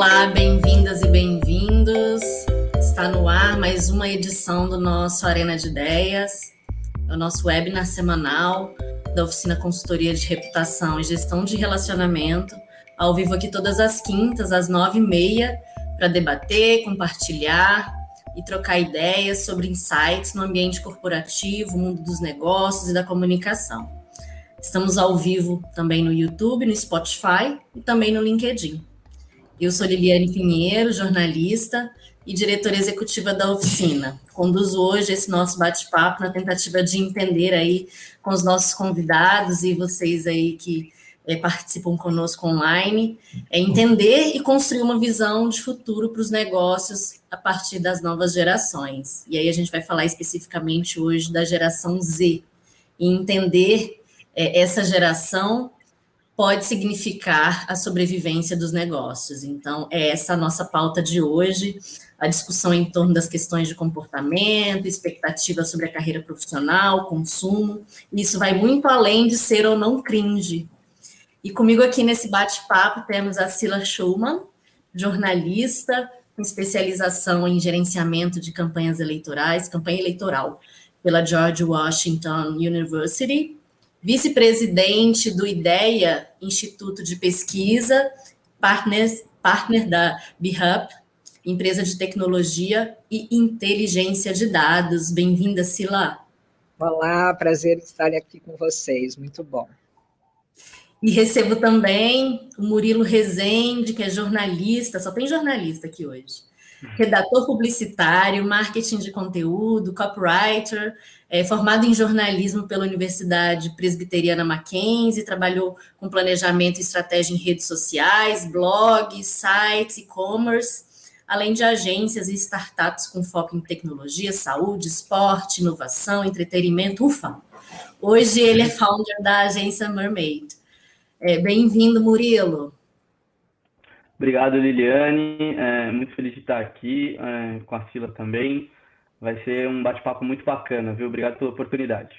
Olá, bem-vindas e bem-vindos. Está no ar mais uma edição do nosso Arena de Ideias, o nosso webinar semanal da Oficina Consultoria de Reputação e Gestão de Relacionamento, ao vivo aqui todas as quintas, às nove e meia, para debater, compartilhar e trocar ideias sobre insights no ambiente corporativo, mundo dos negócios e da comunicação. Estamos ao vivo também no YouTube, no Spotify e também no LinkedIn. Eu sou Liliane Pinheiro, jornalista e diretora executiva da oficina. Conduzo hoje esse nosso bate-papo na tentativa de entender aí com os nossos convidados e vocês aí que é, participam conosco online, é entender e construir uma visão de futuro para os negócios a partir das novas gerações. E aí a gente vai falar especificamente hoje da geração Z e entender é, essa geração pode significar a sobrevivência dos negócios. Então, é essa a nossa pauta de hoje, a discussão em torno das questões de comportamento, expectativa sobre a carreira profissional, consumo. Isso vai muito além de ser ou não cringe. E comigo aqui nesse bate-papo temos a Sila Schumann, jornalista com especialização em gerenciamento de campanhas eleitorais, campanha eleitoral pela George Washington University, vice-presidente do IDEA, Instituto de Pesquisa, partners, partner da BHUP, empresa de tecnologia e inteligência de dados. Bem-vinda, Sila. Olá, prazer estar aqui com vocês, muito bom. E recebo também o Murilo Rezende, que é jornalista, só tem jornalista aqui hoje. Redator publicitário, marketing de conteúdo, copywriter, é, formado em jornalismo pela Universidade Presbiteriana Mackenzie, trabalhou com planejamento e estratégia em redes sociais, blogs, sites, e-commerce, além de agências e startups com foco em tecnologia, saúde, esporte, inovação, entretenimento, ufa. Hoje ele é founder da agência Mermaid. É, Bem-vindo, Murilo. Obrigado, Liliane. É, muito feliz de estar aqui é, com a Sila também. Vai ser um bate-papo muito bacana, viu? Obrigado pela oportunidade.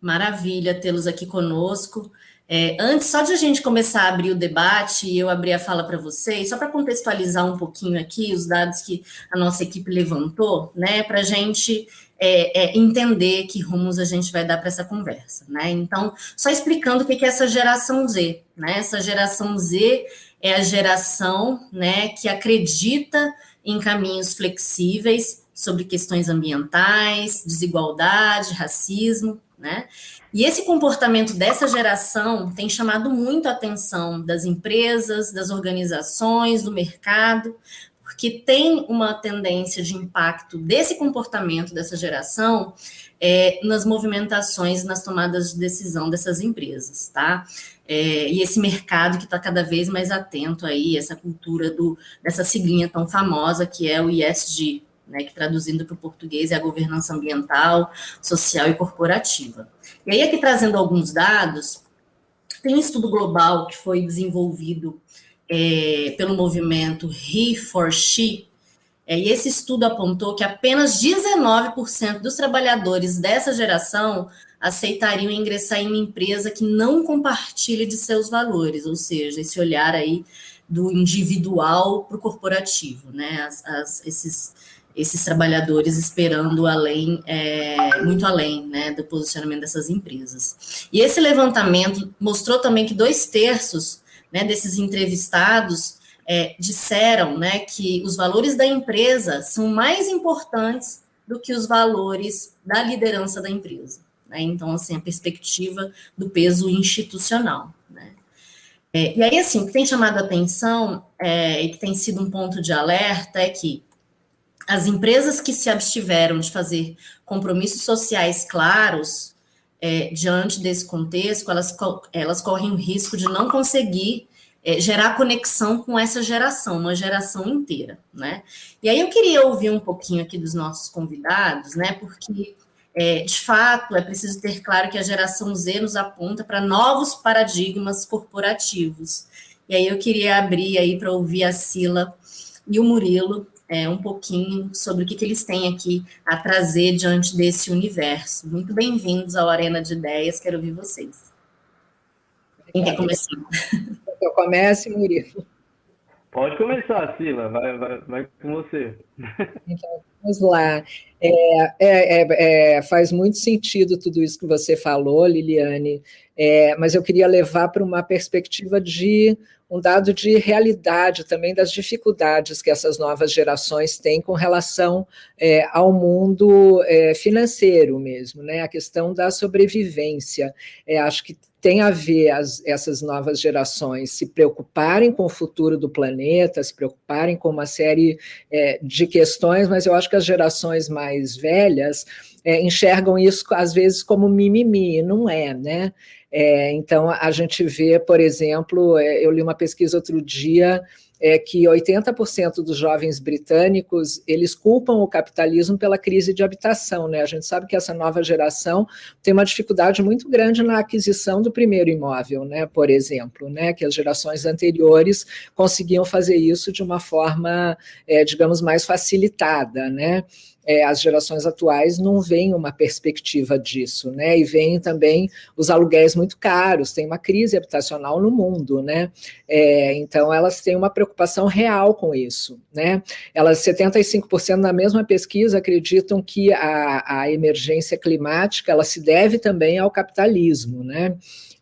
Maravilha tê-los aqui conosco. É, antes, só de a gente começar a abrir o debate e eu abrir a fala para vocês, só para contextualizar um pouquinho aqui os dados que a nossa equipe levantou, né, para a gente é, é, entender que rumos a gente vai dar para essa conversa, né? Então, só explicando o que é essa geração Z, né? Essa geração Z é a geração, né, que acredita em caminhos flexíveis sobre questões ambientais, desigualdade, racismo, né? E esse comportamento dessa geração tem chamado muito a atenção das empresas, das organizações, do mercado, porque tem uma tendência de impacto desse comportamento dessa geração é, nas movimentações, nas tomadas de decisão dessas empresas, tá? É, e esse mercado que está cada vez mais atento aí, essa cultura do, dessa siglinha tão famosa que é o ISG, né, que traduzindo para o português é a governança ambiental, social e corporativa. E aí, aqui trazendo alguns dados, tem um estudo global que foi desenvolvido é, pelo movimento He for She, é, e esse estudo apontou que apenas 19% dos trabalhadores dessa geração aceitariam ingressar em uma empresa que não compartilhe de seus valores, ou seja, esse olhar aí do individual para o corporativo, né? As, as, esses, esses trabalhadores esperando além, é, muito além, né, do posicionamento dessas empresas. E esse levantamento mostrou também que dois terços, né, desses entrevistados é, disseram, né, que os valores da empresa são mais importantes do que os valores da liderança da empresa. Né? Então, assim, a perspectiva do peso institucional. Né? É, e aí, assim, o que tem chamado a atenção é, e que tem sido um ponto de alerta é que as empresas que se abstiveram de fazer compromissos sociais claros é, diante desse contexto, elas, elas correm o risco de não conseguir é, gerar conexão com essa geração, uma geração inteira, né? E aí eu queria ouvir um pouquinho aqui dos nossos convidados, né? Porque é, de fato, é preciso ter claro que a geração Z nos aponta para novos paradigmas corporativos. E aí eu queria abrir aí para ouvir a Sila e o Murilo é, um pouquinho sobre o que, que eles têm aqui a trazer diante desse universo. Muito bem-vindos ao Arena de Ideias, quero ouvir vocês. Quem quer começar? Eu comece, Murilo. Pode começar, Sila, vai, vai, vai com você. Então, vamos lá. É, é, é, é, faz muito sentido tudo isso que você falou, Liliane, é, mas eu queria levar para uma perspectiva de um dado de realidade também das dificuldades que essas novas gerações têm com relação é, ao mundo financeiro mesmo, né? A questão da sobrevivência. Acho que tem a ver as, essas novas gerações se preocuparem com o futuro do planeta, se preocuparem com uma série é, de questões, mas eu acho que as gerações mais velhas é, enxergam isso às vezes como mimimi, não é, né? É, então, a gente vê, por exemplo, é, eu li uma pesquisa outro dia é que 80% dos jovens britânicos eles culpam o capitalismo pela crise de habitação, né? A gente sabe que essa nova geração tem uma dificuldade muito grande na aquisição do primeiro imóvel, né? Por exemplo, né? Que as gerações anteriores conseguiam fazer isso de uma forma, é, digamos, mais facilitada, né? É, as gerações atuais não veem uma perspectiva disso, né? E veem também os aluguéis muito caros, tem uma crise habitacional no mundo, né? É, então elas têm uma preocupação real com isso, né? Elas 75% na mesma pesquisa acreditam que a, a emergência climática ela se deve também ao capitalismo, né?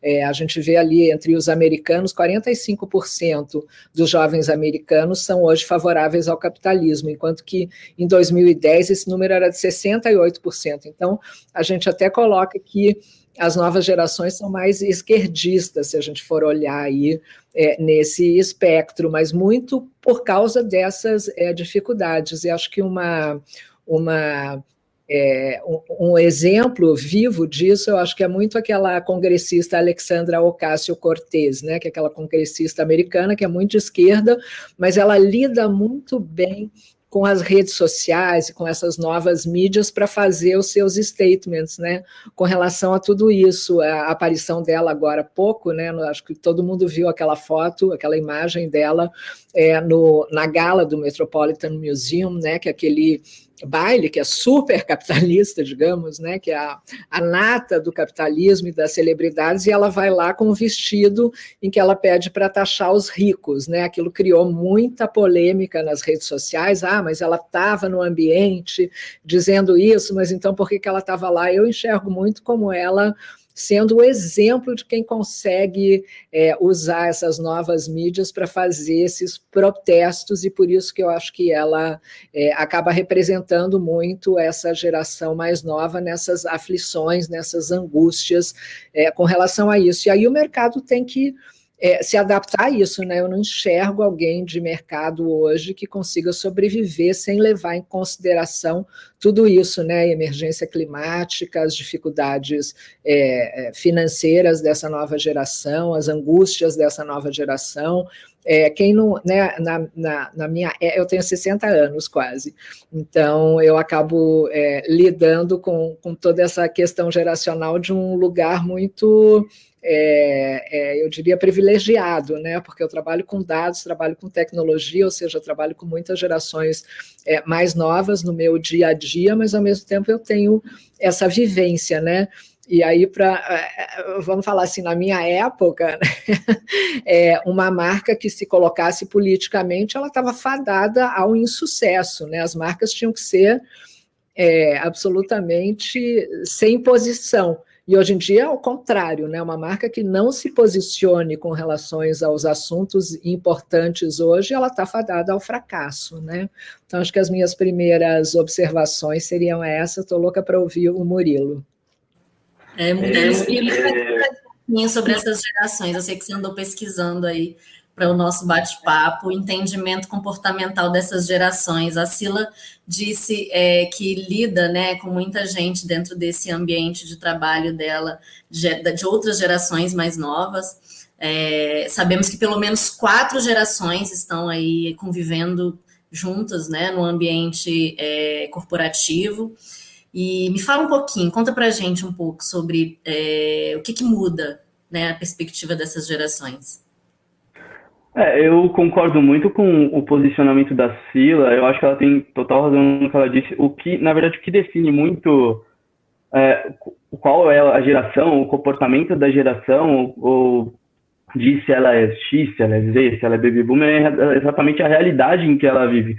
É, a gente vê ali entre os americanos, 45% dos jovens americanos são hoje favoráveis ao capitalismo, enquanto que em 2010 esse número era de 68%. Então, a gente até coloca que as novas gerações são mais esquerdistas, se a gente for olhar aí é, nesse espectro, mas muito por causa dessas é, dificuldades. E acho que uma, uma é, um, um, exemplo vivo disso, eu acho que é muito aquela congressista Alexandra Ocasio-Cortez, né, que é aquela congressista americana que é muito de esquerda, mas ela lida muito bem com as redes sociais e com essas novas mídias para fazer os seus statements, né, com relação a tudo isso. A aparição dela agora há pouco, né, acho que todo mundo viu aquela foto, aquela imagem dela é, no, na gala do Metropolitan Museum, né, que é aquele baile, que é super capitalista, digamos, né, que é a, a nata do capitalismo e das celebridades, e ela vai lá com um vestido em que ela pede para taxar os ricos, né? Aquilo criou muita polêmica nas redes sociais. Ah, mas ela estava no ambiente dizendo isso, mas então por que, que ela estava lá? Eu enxergo muito como ela sendo o exemplo de quem consegue é, usar essas novas mídias para fazer esses protestos, e por isso que eu acho que ela é, acaba representando muito essa geração mais nova nessas aflições, nessas angústias é, com relação a isso. E aí o mercado tem que é, se adaptar a isso, né? Eu não enxergo alguém de mercado hoje que consiga sobreviver sem levar em consideração tudo isso, né? Emergência climática, as dificuldades é, é financeiras dessa nova geração, as angústias dessa nova geração. É, quem não, né, na, na, na, minha, é, eu tenho 60 anos quase, então eu acabo é, lidando com, com toda essa questão geracional de um lugar muito é, é, eu diria, privilegiado, né? Porque eu trabalho com dados, trabalho com tecnologia, ou seja, trabalho com muitas gerações é, mais novas no meu dia a dia, mas ao mesmo tempo eu tenho essa vivência, né? E aí, para é, vamos falar assim, na minha época, né? é, uma marca que se colocasse politicamente, ela estava fadada ao insucesso, né? As marcas tinham que ser é, absolutamente sem posição. E hoje em dia é o contrário, né? Uma marca que não se posicione com relações aos assuntos importantes hoje, ela está fadada ao fracasso, né? Então, acho que as minhas primeiras observações seriam essas. Estou louca para ouvir o Murilo. É, Murilo, explica é... sobre essas gerações. Eu sei que você andou pesquisando aí para o nosso bate-papo, entendimento comportamental dessas gerações. A Sila disse é, que lida né, com muita gente dentro desse ambiente de trabalho dela, de, de outras gerações mais novas. É, sabemos que pelo menos quatro gerações estão aí convivendo juntas né, no ambiente é, corporativo. E me fala um pouquinho, conta para a gente um pouco sobre é, o que, que muda né, a perspectiva dessas gerações. É, eu concordo muito com o posicionamento da Sila. Eu acho que ela tem total razão no que ela disse. O que, na verdade, o que define muito é, qual é a geração, o comportamento da geração, ou de se ela é X, se ela é Z, se ela é baby boomer, é exatamente a realidade em que ela vive.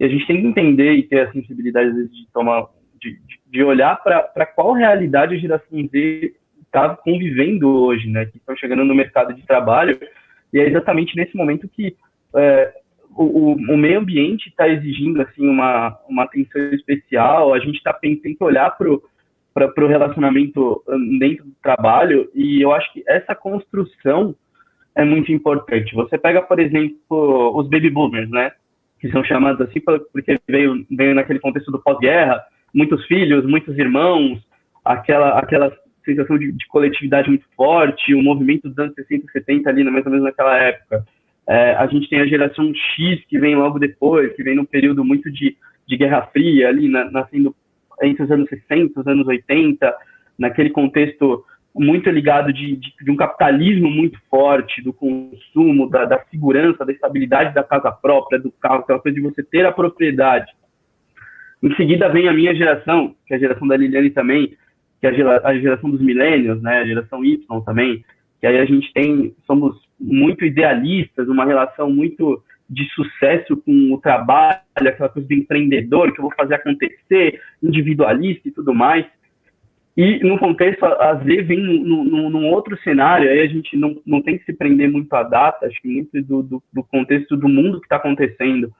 E a gente tem que entender e ter a sensibilidade de tomar, de, de olhar para qual realidade a geração Z está convivendo hoje, né? Que estão chegando no mercado de trabalho. E é exatamente nesse momento que é, o, o, meio ambiente está exigindo assim uma, uma atenção especial. A gente tá, tem, tem que olhar para o relacionamento hum, dentro do trabalho. E eu acho que essa construção é muito importante. Você pega, por exemplo, os baby boomers, né? Que são chamados assim porque veio, veio naquele contexto do pós-guerra, muitos filhos, muitos irmãos, aquela, aquela sensação de, de, coletividade muito forte, o movimento dos anos 60 e 70 ali, mais ou menos naquela época. É, a gente tem a geração X que vem logo depois, que vem num período muito de, de Guerra Fria, ali, na, nascendo entre os anos 60 os anos 80, naquele contexto muito ligado de, de, de, um capitalismo muito forte, do consumo, da, da, segurança, da estabilidade da casa própria, do carro, aquela coisa de você ter a propriedade. Em seguida vem a minha geração, que é a geração da Liliane também, que é a geração dos milênios, né, a geração Y também, que aí a gente tem, somos muito idealistas, uma relação muito de sucesso com o trabalho, aquela coisa do empreendedor, que eu vou fazer acontecer, individualista e tudo mais. E no contexto, às vezes vem num, num, num, outro cenário, aí a gente não, não tem que se prender muito à data, acho que muito do, do, do contexto do mundo que está acontecendo.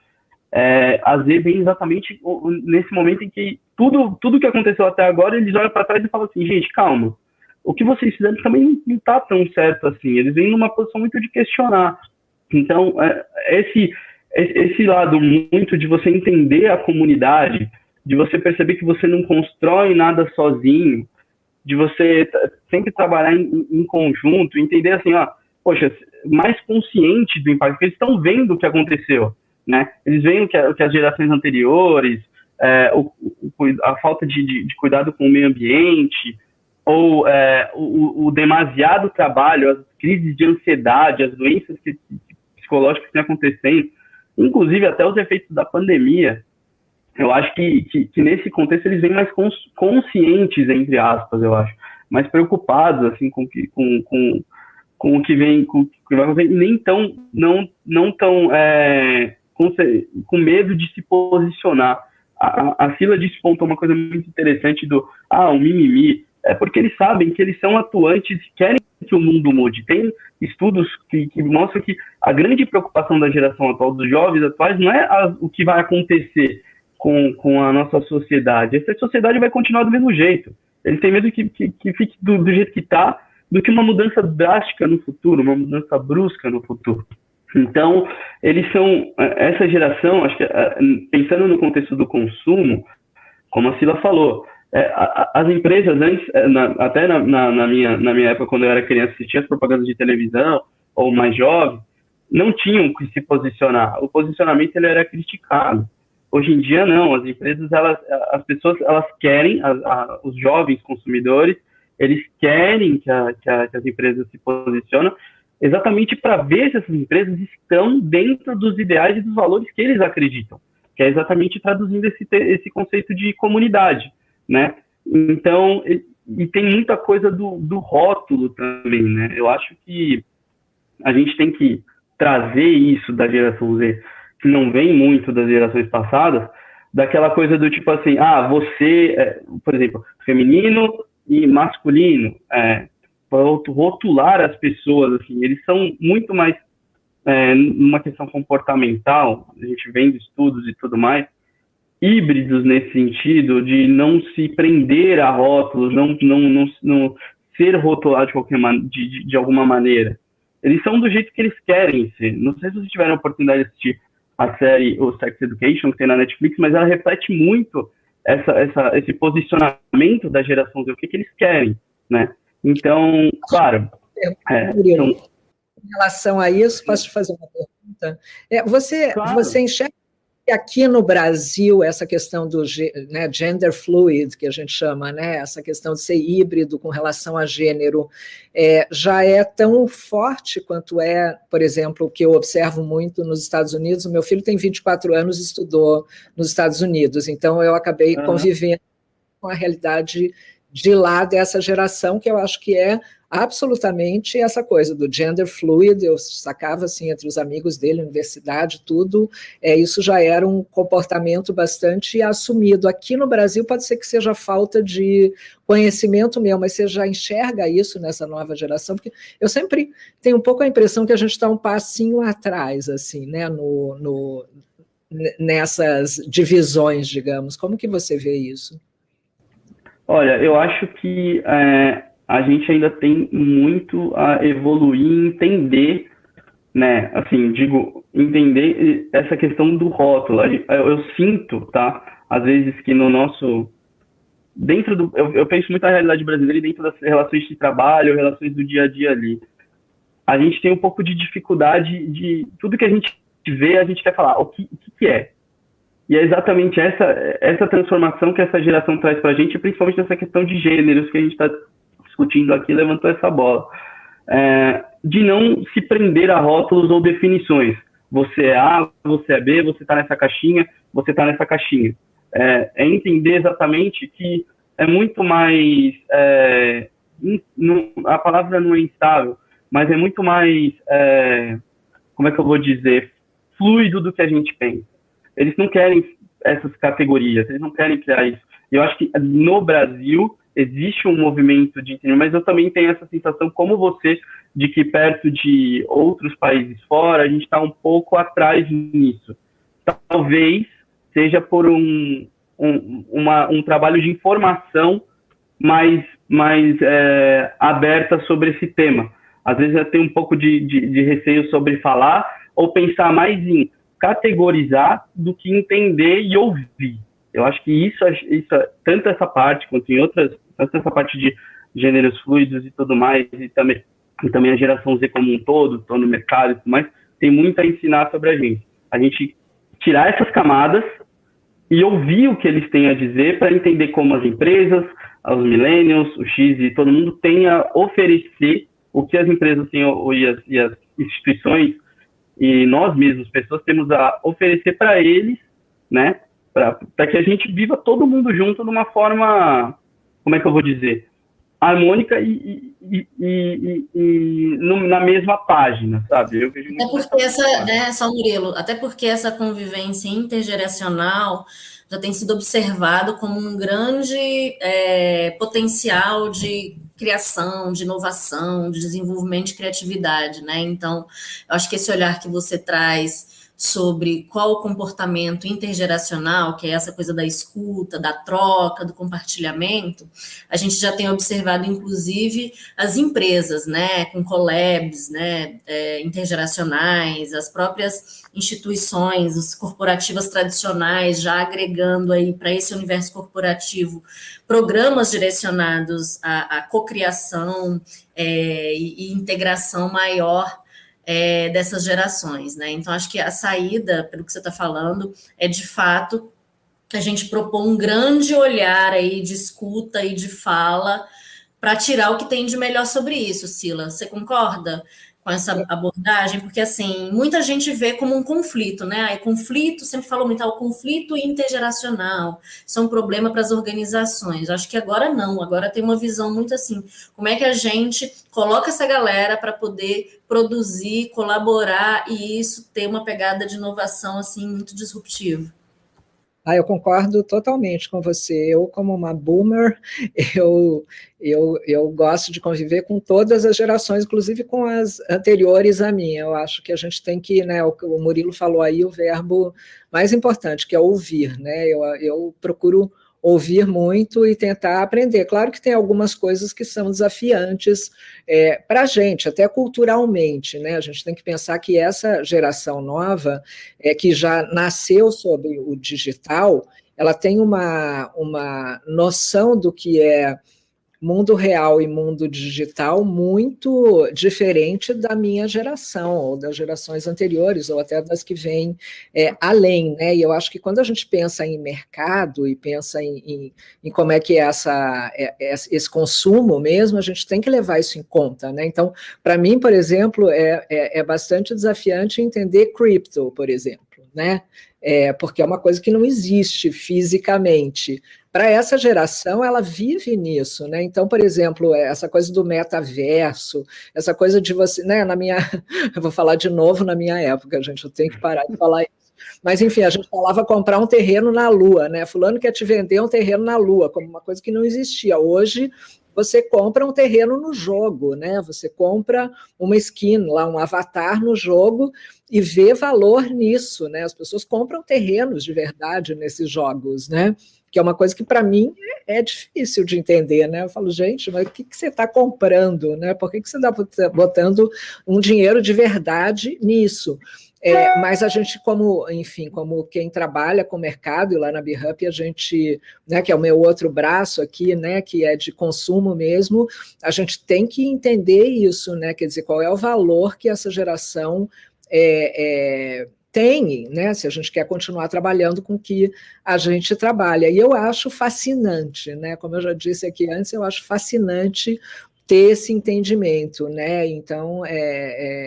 É, às vezes vem exatamente nesse momento em que tudo, tudo que aconteceu até agora, eles olham para trás e falam assim, gente, calma, o que vocês fizeram também não está tão certo assim. Eles vêm numa posição muito de questionar. Então, é, esse, esse lado muito de você entender a comunidade, de você perceber que você não constrói nada sozinho, de você sempre trabalhar em, em conjunto, entender assim, ó, poxa, mais consciente do impacto, porque eles estão vendo o que aconteceu, né? Eles veem que, que as gerações anteriores, é, o, o, a falta de, de, de, cuidado com o meio ambiente, ou é, o, o, demasiado trabalho, as crises de ansiedade, as doenças que, psicológicas que estão acontecendo, inclusive até os efeitos da pandemia, eu acho que, que, que, nesse contexto eles vêm mais conscientes, entre aspas, eu acho, mais preocupados, assim, com, com, com, com o que vem, com o que vai acontecer, nem tão, não, não tão, é, com, com medo de se posicionar. A, a Sila despontou uma coisa muito interessante do, ah, o mimimi, é porque eles sabem que eles são atuantes e querem que o mundo mude. Tem estudos que, que mostram que a grande preocupação da geração atual, dos jovens atuais, não é a, o que vai acontecer, com, com a nossa sociedade. Essa sociedade vai continuar do mesmo jeito. Eles têm medo que, que, que fique do, do jeito que está, do que uma mudança drástica no futuro, uma mudança brusca no futuro. Então, eles são, essa geração, acho que eh, pensando no contexto do consumo, como a Sila falou, é, as empresas antes, eh, até na, na, na, minha, na minha época, quando eu era criança, assistia as propagandas de televisão, ou mais jovem, não tinham que se posicionar. O posicionamento ele era criticado. Hoje em dia, não. As empresas, elas, as pessoas, elas querem, a, a, os jovens consumidores, eles querem que, a, que, que as empresas se posicionem exatamente para ver se essas empresas estão dentro dos ideais e dos valores que eles acreditam, que é exatamente traduzindo esse, esse conceito de comunidade, né? Então, e, e tem muita coisa do, do rótulo também, né? Eu acho que a gente tem que trazer isso da geração Z que não vem muito das gerações passadas, daquela coisa do tipo assim, ah, você, é, por exemplo, feminino e masculino, é, rotular as pessoas, assim, eles são muito mais é, numa questão comportamental, a gente vendo estudos e tudo mais, híbridos nesse sentido, de não se prender a rótulos, não, não, não, não ser rotulado de, qualquer de, de, alguma maneira. Eles são do jeito que eles querem ser. Não sei se vocês tiveram a oportunidade de assistir a série o Sex Education, que tem na Netflix, mas ela reflete muito essa, essa, esse posicionamento da geração Z, o que, que eles querem, né? Então, claro... É, então... Em relação a isso, posso te fazer uma pergunta? É, você, claro. você enxerga aqui no Brasil, essa questão do né, gender fluid, que a gente chama, né, essa questão de ser híbrido com relação a gênero, é, já é tão forte quanto é, por exemplo, o que eu observo muito nos Estados Unidos. O meu filho tem 24 anos e estudou nos Estados Unidos, então eu acabei uhum. convivendo com a realidade de lá dessa geração, que eu acho que é absolutamente essa coisa do gender fluid, eu sacava assim entre os amigos dele, universidade, tudo, é, isso já era um comportamento bastante assumido. Aqui no Brasil pode ser que seja falta de conhecimento mesmo, mas você já enxerga isso nessa nova geração, porque eu sempre tenho um pouco a impressão que a gente está um passinho atrás, assim, né, no, no, nessas divisões, digamos. Como que você vê isso? Olha, eu acho que é, a gente ainda tem muito a evoluir e entender, né? Assim, digo, entender essa questão do rótulo. Eu, eu sinto, tá? Às vezes que no nosso dentro do eu, eu penso muito na realidade brasileira e dentro das relações de trabalho, relações do dia a dia ali. A gente tem um pouco de dificuldade de tudo que a gente vê, a gente quer falar o que, o que é. E é exatamente essa essa transformação que essa geração traz para a gente, principalmente nessa questão de gêneros que a gente está discutindo aqui, levantou essa bola. É, de não se prender a rótulos ou definições. Você é A, você é B, você está nessa caixinha, você está nessa caixinha. É, é, entender exatamente que é muito mais. É, in, a palavra não é instável, mas é muito mais. É, como é que eu vou dizer? Fluido do que a gente pensa. Eles não querem essas categorias, eles não querem criar isso. Eu acho que no Brasil existe um movimento de entendimento, mas eu também tenho essa sensação, como você, de que perto de outros países fora, a gente está um pouco atrás nisso. Talvez seja por um, um, uma, um trabalho de informação mais, mais é, aberta sobre esse tema. Às vezes eu tenho um pouco de, de, de receio sobre falar, ou pensar mais em categorizar do que entender e ouvir. Eu acho que isso, isso tanto essa parte quanto em outras tanto essa parte de gêneros fluidos e tudo mais, e também, e também a geração Z como um todo, estou no mercado e tudo mais, tem muito a ensinar sobre a gente. A gente tirar essas camadas e ouvir o que eles têm a dizer para entender como as empresas, os millennials, o X e todo mundo tem a oferecer o que as empresas têm e as, e as instituições e nós mesmos, pessoas, temos a oferecer para eles, né, para que a gente viva todo mundo junto de uma forma como é que eu vou dizer, harmônica e, e, e, e na mesma página, sabe? Eu vejo até porque essa, né, só Murilo, até porque essa convivência intergeracional já tem sido observado como um grande é, potencial de criação, de inovação, de desenvolvimento de criatividade, né? Então, eu acho que esse olhar que você traz sobre qual o comportamento intergeracional, que é essa coisa da escuta, da troca, do compartilhamento, a gente já tem observado, inclusive, as empresas, né, com collabs, né, é, intergeracionais, as próprias instituições, as corporativas tradicionais, já agregando aí para esse universo corporativo programas direcionados à, à cocriação é, e, e integração maior é, dessas gerações, né? Então, acho que a saída, pelo que você está falando, é de fato a gente propor um grande olhar aí de escuta e de fala para tirar o que tem de melhor sobre isso, Sila. Você concorda? Com essa abordagem, porque assim, muita gente vê como um conflito, né? Aí conflito, sempre falou muito, ah, o conflito intergeracional, isso é um problema para as organizações. Acho que agora não, agora tem uma visão muito assim, como é que a gente coloca essa galera para poder produzir, colaborar e isso ter uma pegada de inovação assim muito disruptiva. Ah, eu concordo totalmente com você. Eu, como uma boomer, eu, eu, eu gosto de conviver com todas as gerações, inclusive com as anteriores à minha. Eu acho que a gente tem que, né, o, o Murilo falou aí, o verbo mais importante, que é ouvir, né? Eu, eu procuro ouvir muito e tentar aprender. Claro que tem algumas coisas que são desafiantes é, para a gente, até culturalmente, né? A gente tem que pensar que essa geração nova, é, que já nasceu sobre o digital, ela tem uma, uma noção do que é mundo real e mundo digital muito diferente da minha geração, ou das gerações anteriores, ou até das que vêm é, além, né? E eu acho que quando a gente pensa em mercado e pensa em, em, em como é que é essa, é, é, esse consumo mesmo, a gente tem que levar isso em conta, né? Então, para mim, por exemplo, é, é, é bastante desafiante entender cripto, por exemplo né? É, porque é uma coisa que não existe fisicamente. Para essa geração, ela vive nisso, né? Então, por exemplo, essa coisa do metaverso, essa coisa de você, né? Na minha, eu vou falar de novo na minha época, gente, eu tenho que parar de falar isso. Mas, enfim, a gente falava comprar um terreno na Lua, né? Fulano quer te vender um terreno na Lua, como uma coisa que não existia. Hoje, você compra um terreno no jogo, né? Você compra uma skin lá, um avatar no jogo e vê valor nisso, né? As pessoas compram terrenos de verdade nesses jogos, né? Que é uma coisa que para mim é difícil de entender, né? Eu falo, gente, mas o que, que você está comprando, né? Por que, que você está botando um dinheiro de verdade nisso? É, mas a gente, como, enfim, como quem trabalha com mercado, e lá na BeHub a gente, né, que é o meu outro braço aqui, né, que é de consumo mesmo, a gente tem que entender isso, né, quer dizer, qual é o valor que essa geração é, é, tem, né, se a gente quer continuar trabalhando com o que a gente trabalha. E eu acho fascinante, né, como eu já disse aqui antes, eu acho fascinante ter esse entendimento, né? Então é,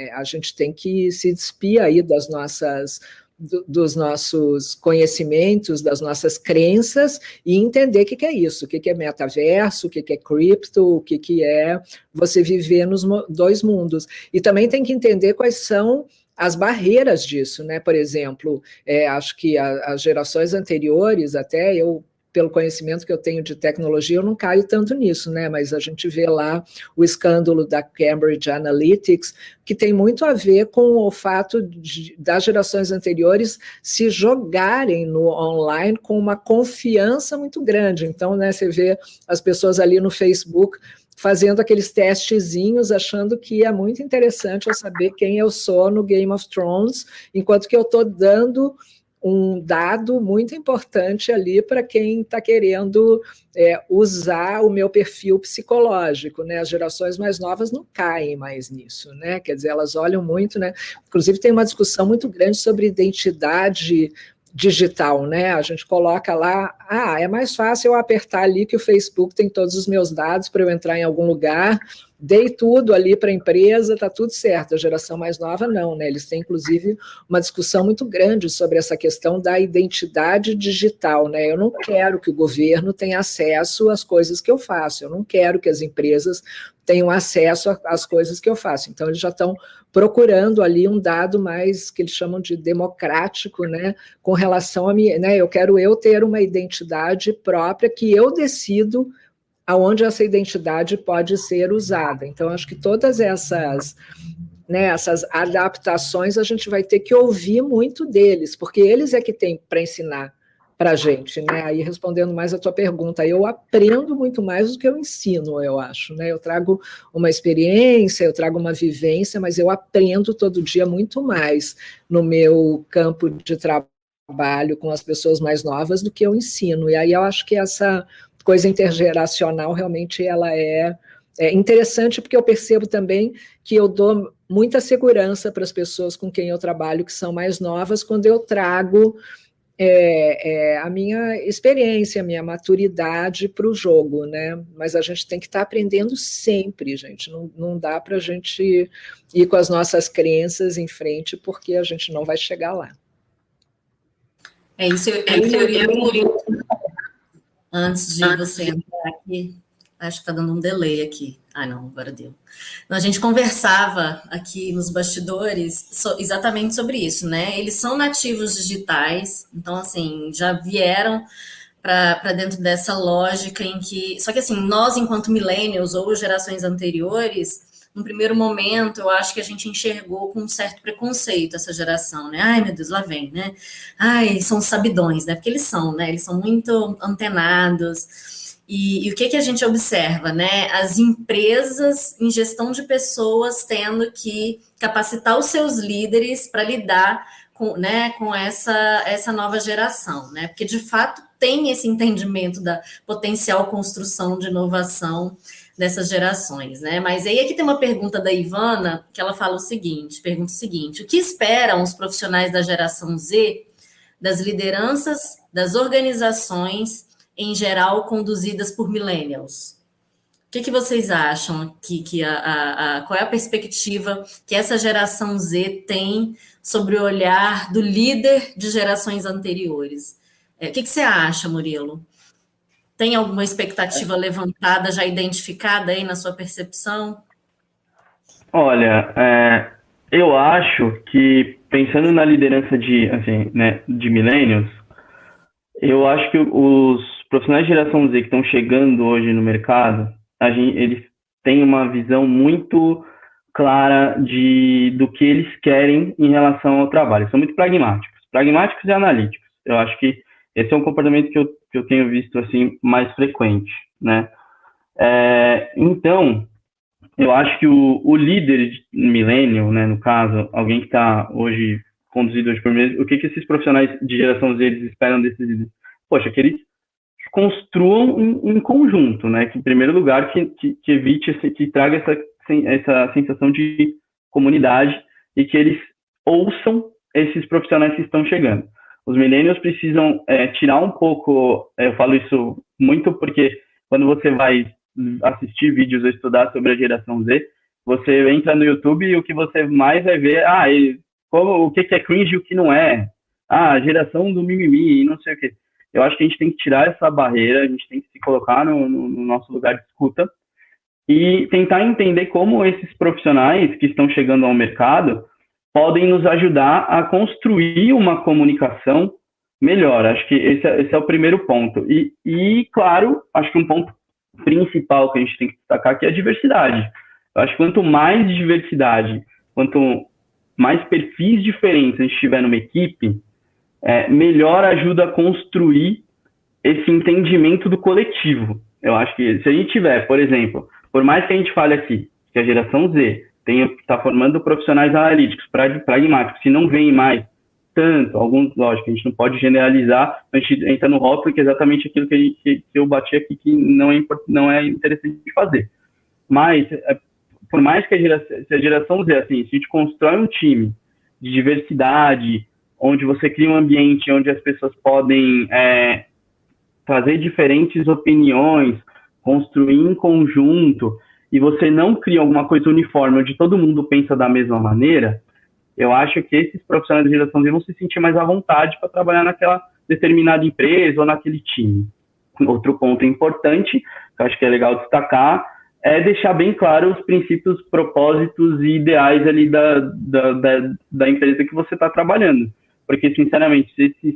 é, a gente tem que se despir aí das nossas do, dos nossos conhecimentos, das nossas crenças e entender o que, é isso, o que, é metaverso, o que, que é cripto, o que, que é você viver nos dois mundos. E também tem que entender quais são as barreiras disso, né? Por exemplo, é, acho que a, as gerações anteriores, até eu pelo conhecimento que eu tenho de tecnologia, eu não caio tanto nisso, né? Mas a gente vê lá o escândalo da Cambridge Analytics, que tem muito a ver com o fato de, das gerações anteriores se jogarem no online com uma confiança muito grande. Então, né, você vê as pessoas ali no Facebook fazendo aqueles testezinhos, achando que é muito interessante eu saber quem eu sou no Game of Thrones, enquanto que eu estou dando um dado muito importante ali para quem está querendo é, usar o meu perfil psicológico, né? As gerações mais novas não caem mais nisso, né? Quer dizer, elas olham muito, né? Inclusive tem uma discussão muito grande sobre identidade digital, né? A gente coloca lá, ah, é mais fácil eu apertar ali que o Facebook tem todos os meus dados para eu entrar em algum lugar dei tudo ali para a empresa, está tudo certo. A geração mais nova não, né? Eles têm, inclusive, uma discussão muito grande sobre essa questão da identidade digital, né? Eu não quero que o governo tenha acesso às coisas que eu faço, eu não quero que as empresas tenham acesso às coisas que eu faço. Então, eles já estão procurando ali um dado mais que eles chamam de democrático, né? Com relação a mim, né? Eu quero eu ter uma identidade própria que eu decido aonde essa identidade pode ser usada. Então, acho que todas essas, né, essas adaptações a gente vai ter que ouvir muito deles, porque eles é que têm para ensinar para a gente, né? Aí respondendo mais a tua pergunta, eu aprendo muito mais do que eu ensino, eu acho, né? Eu trago uma experiência, eu trago uma vivência, mas eu aprendo todo dia muito mais no meu campo de trabalho com as pessoas mais novas do que eu ensino. E aí eu acho que essa coisa intergeracional realmente ela é, é interessante porque eu percebo também que eu dou muita segurança para as pessoas com quem eu trabalho que são mais novas quando eu trago é, é, a minha experiência, a minha maturidade para o jogo, né? Mas a gente tem que estar tá aprendendo sempre, gente. Não, não dá para a gente ir com as nossas crenças em frente, porque a gente não vai chegar lá. É isso, é isso eu, eu, antes de você entrar aqui. Acho que está dando um delay aqui. Ah, não, agora deu. Então, a gente conversava aqui nos bastidores exatamente sobre isso, né? Eles são nativos digitais, então, assim, já vieram para dentro dessa lógica em que. Só que, assim, nós, enquanto millennials ou gerações anteriores, no primeiro momento, eu acho que a gente enxergou com um certo preconceito essa geração, né? Ai, meu Deus, lá vem, né? Ai, são sabidões, né? Porque eles são, né? Eles são muito antenados. E, e, o que, que a gente observa, né? As empresas em gestão de pessoas tendo que capacitar os seus líderes para lidar com, né, com essa, essa nova geração, né? Porque de fato tem esse entendimento da potencial construção de inovação dessas gerações, né? Mas aí aqui tem uma pergunta da Ivana, que ela fala o seguinte, pergunta o seguinte: o que esperam os profissionais da geração Z das lideranças das organizações em geral conduzidas por millennials? O que, que vocês acham que, que a, a, a, qual é a perspectiva que essa geração Z tem sobre o olhar do líder de gerações anteriores? É, o que, que você acha, Murilo? Tem alguma expectativa levantada, já identificada aí na sua percepção? Olha, é, eu acho que pensando na liderança de, assim, né, de millennials, eu acho que os profissionais de geração Z que estão chegando hoje no mercado, gente, eles têm uma visão muito clara de do que eles querem em relação ao trabalho. São muito pragmáticos, pragmáticos e analíticos. Eu acho que esse é um comportamento que eu, que eu tenho visto assim mais frequente, né? É, então, eu acho que o, o líder milênio, né, no caso, alguém que está hoje conduzido hoje por mim, o que, que esses profissionais de geração Z eles esperam desses líderes? Poxa, que eles construam em, em, conjunto, né? Que em primeiro lugar que, que, que evite esse, que traga essa, essa sensação de comunidade e que eles ouçam esses profissionais que estão chegando. Os millennials precisam é, tirar um pouco, é, eu falo isso muito porque quando você vai assistir vídeos ou estudar sobre a geração Z, você entra no YouTube e o que você mais vai ver, ah, como, o que, que é cringe e o que não é, ah, a geração do mimimi e não sei o que eu acho que a gente tem que tirar essa barreira, a gente tem que se colocar no, no, no nosso lugar de escuta e tentar entender como esses profissionais que estão chegando ao mercado podem nos ajudar a construir uma comunicação melhor. Acho que esse é, esse é o primeiro ponto. E, e, claro, acho que um ponto principal que a gente tem que destacar aqui é a diversidade. Eu acho que quanto mais diversidade, quanto mais perfis diferentes a gente tiver numa equipe, é, melhor ajuda a construir esse entendimento do coletivo. Eu acho que se a gente tiver, por exemplo, por mais que a gente fale aqui que a geração Z está formando profissionais analíticos, pragmáticos, se não vem mais tanto, alguns, lógico, a gente não pode generalizar, a gente entra no rótulo que é exatamente aquilo que, gente, que, eu bati aqui, que não é, não é interessante de fazer. Mas, é, por mais que a geração, a geração Z, assim, se a gente constrói um time de diversidade, onde você cria um ambiente onde as pessoas podem é, trazer diferentes opiniões, construir em conjunto, e você não cria alguma coisa uniforme onde todo mundo pensa da mesma maneira, eu acho que esses profissionais de geração vão se sentir mais à vontade para trabalhar naquela determinada empresa ou naquele time. Outro ponto importante, que eu acho que é legal destacar, é deixar bem claro os princípios, propósitos e ideais ali da, da, da, da empresa que você está trabalhando. Porque, sinceramente, se esses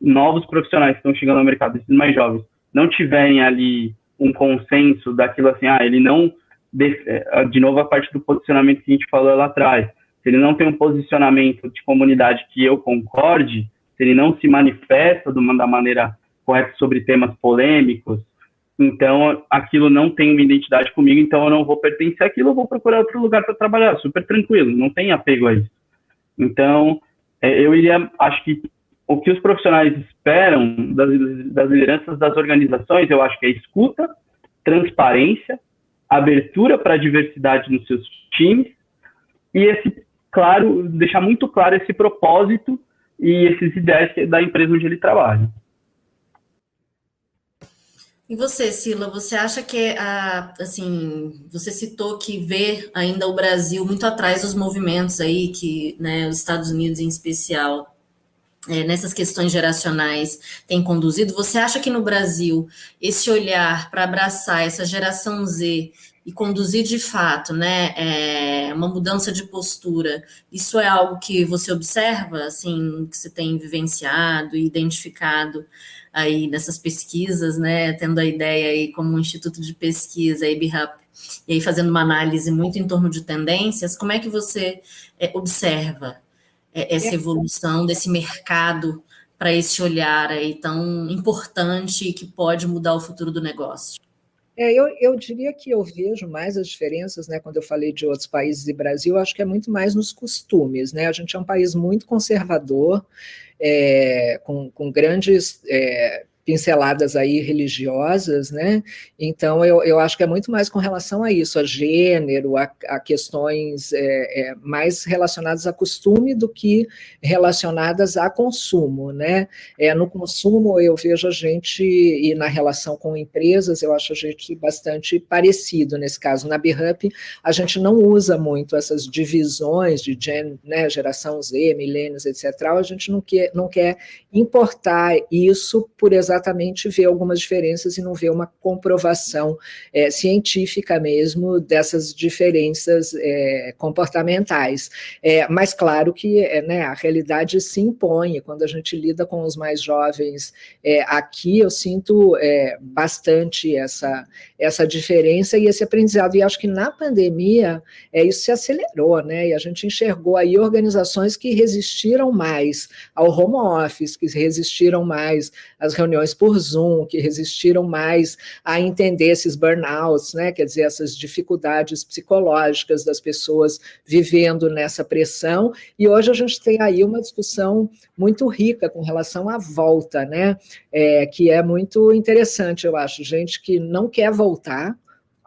novos profissionais que estão chegando ao mercado, esses mais jovens, não tiverem ali um consenso daquilo assim, ah, ele não. É, de novo, a parte do posicionamento que a gente falou lá atrás. Se ele não tem um posicionamento de comunidade que eu concorde, se ele não se manifesta da maneira correta sobre temas polêmicos, então aquilo não tem uma identidade comigo, então eu não vou pertencer àquilo, eu vou procurar outro lugar para trabalhar, super tranquilo, não tem apego a isso. Então, é, eu iria, acho que o que os profissionais esperam das, das lideranças das organizações, eu acho que é escuta, transparência, abertura para a diversidade nos seus times e esse, claro, deixar muito claro esse propósito e esses ideias da empresa onde ele trabalha. E você, Sila, você acha que a, assim, você citou que vê ainda o Brasil muito atrás dos movimentos aí que, né, os Estados Unidos em especial, é, nessas questões geracionais têm conduzido. Você acha que no Brasil esse olhar para abraçar essa geração Z e conduzir de fato, né, é, uma mudança de postura, isso é algo que você observa, assim, que você tem vivenciado e identificado? aí nessas pesquisas, né, tendo a ideia aí como um instituto de pesquisa, a e aí fazendo uma análise muito em torno de tendências, como é que você é, observa essa evolução desse mercado para esse olhar aí tão importante e que pode mudar o futuro do negócio? É, eu, eu diria que eu vejo mais as diferenças, né, quando eu falei de outros países e Brasil, acho que é muito mais nos costumes, né? A gente é um país muito conservador, é, com, com, grandes é, pinceladas aí religiosas, né? Então eu, eu acho que é muito mais com relação a isso, a gênero, a, a questões é, é, mais relacionadas a costume do que relacionadas a consumo, né? É, no consumo eu vejo a gente, e na relação com empresas, eu acho a gente bastante parecido nesse caso. Na BHUP, a gente não usa muito essas divisões de gen, né, geração Z, milênios, etc. A gente não quer, não quer importar isso por exatamente ver algumas diferenças e não ver uma comprovação é, científica mesmo dessas diferenças é, comportamentais. É, mas claro que é, né, a realidade se impõe. Quando a gente lida com os mais jovens é, aqui, eu sinto é, bastante essa, essa diferença e esse aprendizado. E acho que na pandemia é, isso se acelerou, né? E a gente enxergou aí organizações que resistiram mais ao home office, que resistiram mais às reuniões por Zoom, que resistiram mais a entender esses burnouts, né? Quer dizer, essas dificuldades psicológicas das pessoas vivendo nessa pressão. E hoje a gente tem aí uma discussão muito rica com relação à volta, né? É, que é muito interessante, eu acho. Gente que não quer voltar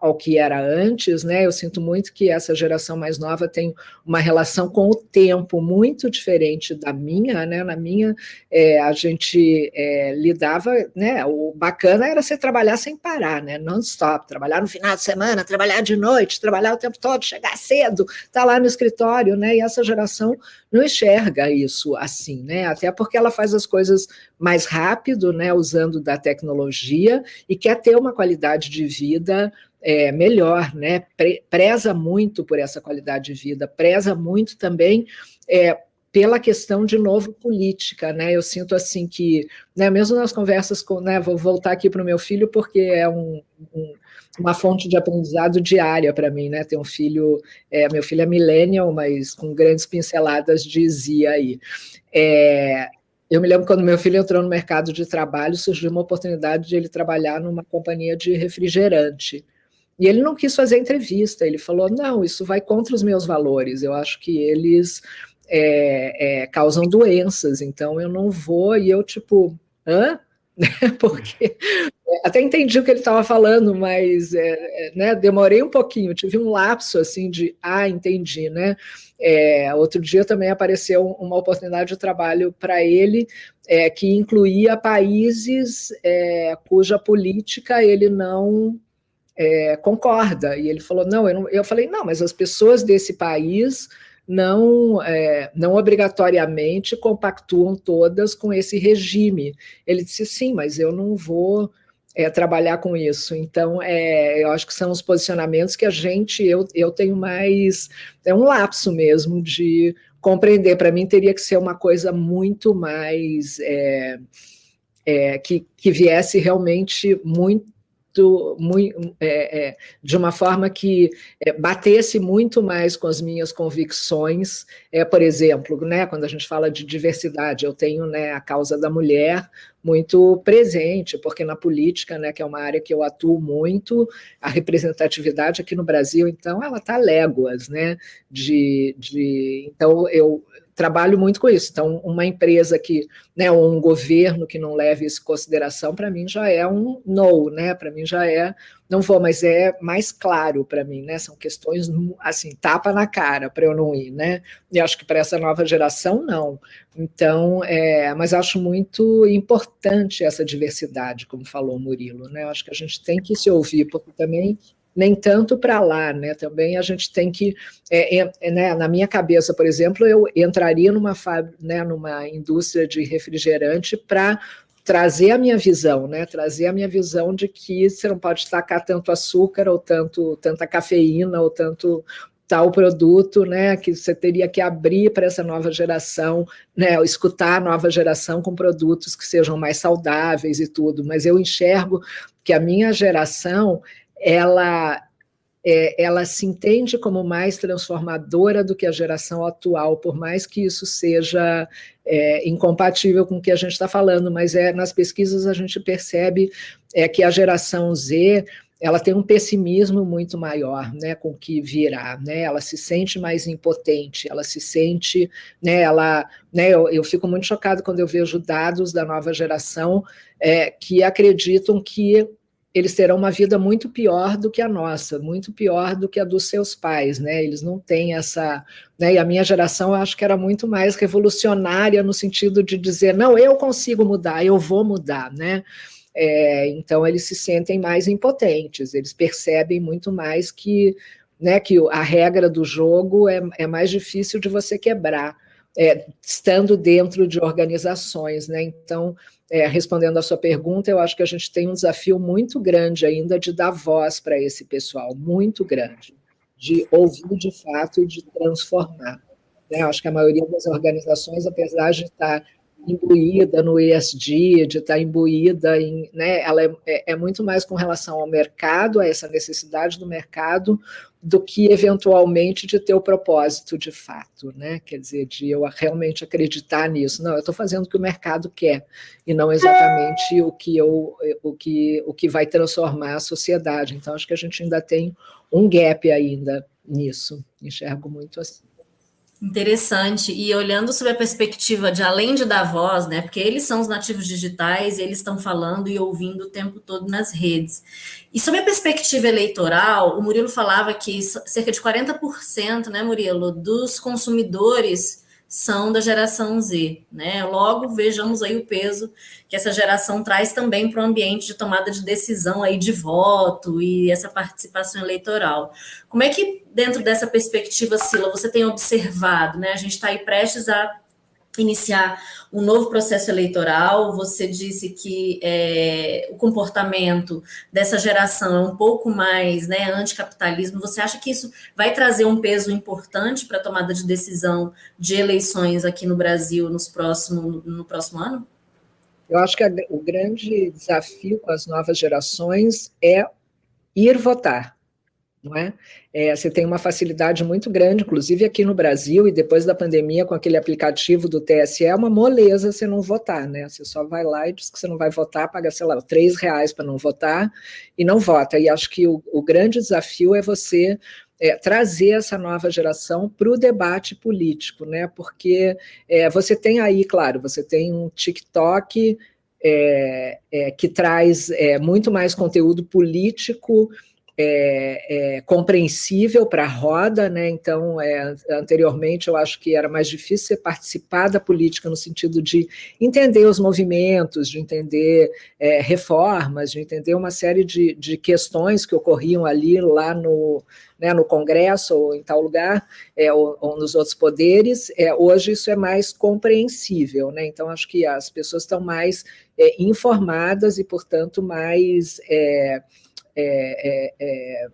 ao que era antes, né? Eu sinto muito que essa geração mais nova tem uma relação com o tempo muito diferente da minha, né? Na minha, é, a gente é, lidava, né? O bacana era você trabalhar sem parar, né? Non-stop, trabalhar no final de semana, trabalhar de noite, trabalhar o tempo todo, chegar cedo, estar tá lá no escritório, né? E essa geração não enxerga isso assim, né? Até porque ela faz as coisas mais rápido, né? Usando da tecnologia e quer ter uma qualidade de vida é, melhor, né? preza muito por essa qualidade de vida, preza muito também é, pela questão de novo política, né? Eu sinto assim que, né, mesmo nas conversas com, né, vou voltar aqui para o meu filho porque é um, um, uma fonte de aprendizado diária para mim, né? Ter um filho, é, meu filho é millennial, mas com grandes pinceladas de Z aí. É, eu me lembro quando meu filho entrou no mercado de trabalho, surgiu uma oportunidade de ele trabalhar numa companhia de refrigerante. E ele não quis fazer entrevista, ele falou: não, isso vai contra os meus valores, eu acho que eles é, é, causam doenças, então eu não vou, e eu, tipo, hã? Porque até entendi o que ele estava falando, mas é, é, né, demorei um pouquinho, tive um lapso assim de ah, entendi, né? É, outro dia também apareceu uma oportunidade de trabalho para ele é, que incluía países é, cuja política ele não é, concorda. E ele falou: não eu, não, eu falei, não, mas as pessoas desse país não, é, não obrigatoriamente compactuam todas com esse regime. Ele disse: sim, mas eu não vou. É, trabalhar com isso. Então, é, eu acho que são os posicionamentos que a gente, eu, eu tenho mais, é um lapso mesmo de compreender. Para mim, teria que ser uma coisa muito mais. É, é, que, que viesse realmente muito muito, muito é, é, de uma forma que é, batesse muito mais com as minhas convicções. É, por exemplo, né, quando a gente fala de diversidade, eu tenho né, a causa da mulher muito presente, porque na política, né, que é uma área que eu atuo muito, a representatividade aqui no Brasil, então, ela está léguas, né, de, de, então eu trabalho muito com isso. Então, uma empresa que, né, um governo que não leve isso em consideração, para mim já é um no, né? Para mim já é, não vou, mas é mais claro para mim, né? São questões assim, tapa na cara para eu não ir, né? E acho que para essa nova geração não. Então, é, mas acho muito importante essa diversidade, como falou o Murilo, né? Acho que a gente tem que se ouvir, porque também nem tanto para lá, né? Também a gente tem que, é, é, né, na minha cabeça, por exemplo, eu entraria numa, né, numa indústria de refrigerante para trazer a minha visão, né? Trazer a minha visão de que você não pode destacar tanto açúcar ou tanto tanta cafeína ou tanto tal produto, né, que você teria que abrir para essa nova geração, né, escutar a nova geração com produtos que sejam mais saudáveis e tudo, mas eu enxergo que a minha geração ela é, ela se entende como mais transformadora do que a geração atual, por mais que isso seja é, incompatível com o que a gente está falando, mas é nas pesquisas a gente percebe é, que a geração Z ela tem um pessimismo muito maior, né, com o que virá, né, ela se sente mais impotente, ela se sente, né, ela, né, eu, eu fico muito chocado quando eu vejo dados da nova geração é, que acreditam que eles terão uma vida muito pior do que a nossa, muito pior do que a dos seus pais, né? Eles não têm essa, né? E a minha geração acho que era muito mais revolucionária no sentido de dizer, não, eu consigo mudar, eu vou mudar, né? É, então eles se sentem mais impotentes, eles percebem muito mais que, né, que a regra do jogo é, é mais difícil de você quebrar, é, estando dentro de organizações, né? Então, é, respondendo à sua pergunta, eu acho que a gente tem um desafio muito grande ainda de dar voz para esse pessoal, muito grande, de ouvir de fato e de transformar. Né? Acho que a maioria das organizações, apesar de estar imbuída no ESG, de estar imbuída em, né, ela é, é, é, muito mais com relação ao mercado, a essa necessidade do mercado, do que eventualmente de ter o propósito de fato, né? Quer dizer, de eu realmente acreditar nisso. Não, eu estou fazendo o que o mercado quer e não exatamente o que eu, o que, o que vai transformar a sociedade. Então, acho que a gente ainda tem um gap ainda nisso. Enxergo muito assim. Interessante. E olhando sob a perspectiva de além de dar voz, né? Porque eles são os nativos digitais, eles estão falando e ouvindo o tempo todo nas redes. E sob a perspectiva eleitoral, o Murilo falava que cerca de 40%, né, Murilo, dos consumidores são da geração Z, né? Logo vejamos aí o peso que essa geração traz também para o ambiente de tomada de decisão aí de voto e essa participação eleitoral. Como é que dentro dessa perspectiva, Sila, você tem observado, né? A gente está aí prestes a iniciar um novo processo eleitoral. Você disse que é, o comportamento dessa geração é um pouco mais né, anticapitalismo. Você acha que isso vai trazer um peso importante para a tomada de decisão de eleições aqui no Brasil nos próximo, no próximo ano? Eu acho que a, o grande desafio com as novas gerações é ir votar não é? é? Você tem uma facilidade muito grande, inclusive aqui no Brasil, e depois da pandemia, com aquele aplicativo do TSE, é uma moleza você não votar, né? Você só vai lá e diz que você não vai votar, paga, sei lá, três reais para não votar e não vota. E acho que o, o grande desafio é você é, trazer essa nova geração para o debate político, né? Porque é, você tem aí, claro, você tem um TikTok é, é que traz é, muito mais conteúdo político é, é, compreensível para a roda, né? Então, é, anteriormente eu acho que era mais difícil participar da política no sentido de entender os movimentos, de entender é, reformas, de entender uma série de, de questões que ocorriam ali lá no, né, no Congresso ou em tal lugar, é, ou, ou, nos outros poderes. É, hoje isso é mais compreensível, né? Então acho que as pessoas estão mais informadas e, portanto, mais é, é,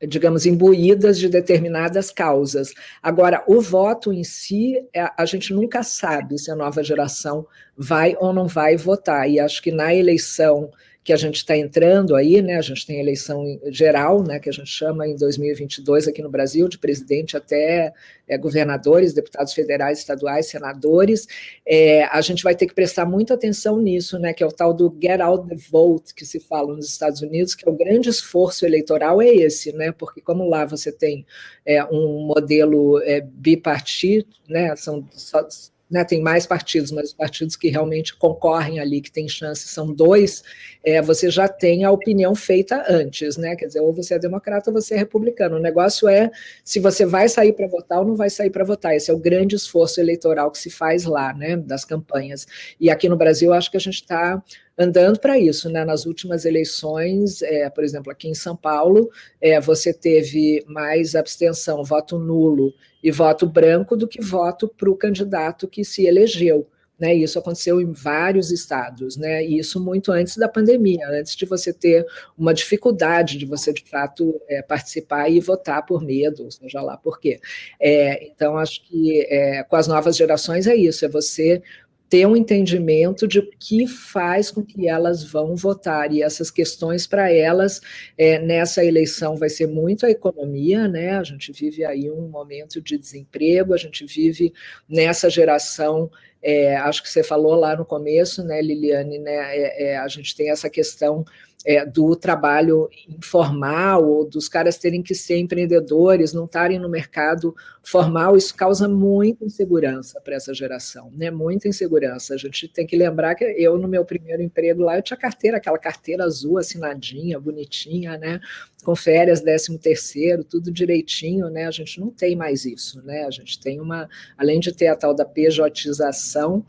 é, digamos, imbuídas de determinadas causas. Agora, o voto em si, é, a gente nunca sabe se a nova geração vai ou não vai votar. E acho que na eleição que a gente está entrando aí, né? A gente tem eleição geral, né? Que a gente chama em 2022 aqui no Brasil de presidente até é, governadores, deputados federais, estaduais, senadores. É, a gente vai ter que prestar muita atenção nisso, né? Que é o tal do get out the vote que se fala nos Estados Unidos, que é o grande esforço eleitoral é esse, né? Porque como lá você tem é, um modelo é, bipartido, né? São só, né, tem mais partidos, mas os partidos que realmente concorrem ali, que têm chance, são dois, é, você já tem a opinião feita antes, né? Quer dizer, ou você é democrata ou você é republicano. O negócio é se você vai sair para votar ou não vai sair para votar. Esse é o grande esforço eleitoral que se faz lá, né? Das campanhas. E aqui no Brasil, acho que a gente está andando para isso, né? Nas últimas eleições, é, por exemplo, aqui em São Paulo, é, você teve mais abstenção, voto nulo e voto branco do que voto para o candidato que se elegeu. Né, isso aconteceu em vários estados, né, e isso muito antes da pandemia, antes de você ter uma dificuldade de você, de fato, é, participar e votar por medo, seja lá por quê. É, então, acho que é, com as novas gerações é isso, é você ter um entendimento de o que faz com que elas vão votar. E essas questões para elas é, nessa eleição vai ser muito a economia, né? A gente vive aí um momento de desemprego, a gente vive nessa geração. É, acho que você falou lá no começo, né, Liliane, né, é, é a gente tem essa questão é, do trabalho informal ou dos caras terem que ser empreendedores, não estarem no mercado formal, isso causa muita insegurança para essa geração, né? Muita insegurança. A gente tem que lembrar que eu, no meu primeiro emprego lá, eu tinha carteira, aquela carteira azul assinadinha, bonitinha, né? Com férias, décimo terceiro, tudo direitinho, né? A gente não tem mais isso, né? A gente tem uma, além de ter a tal da pejotização,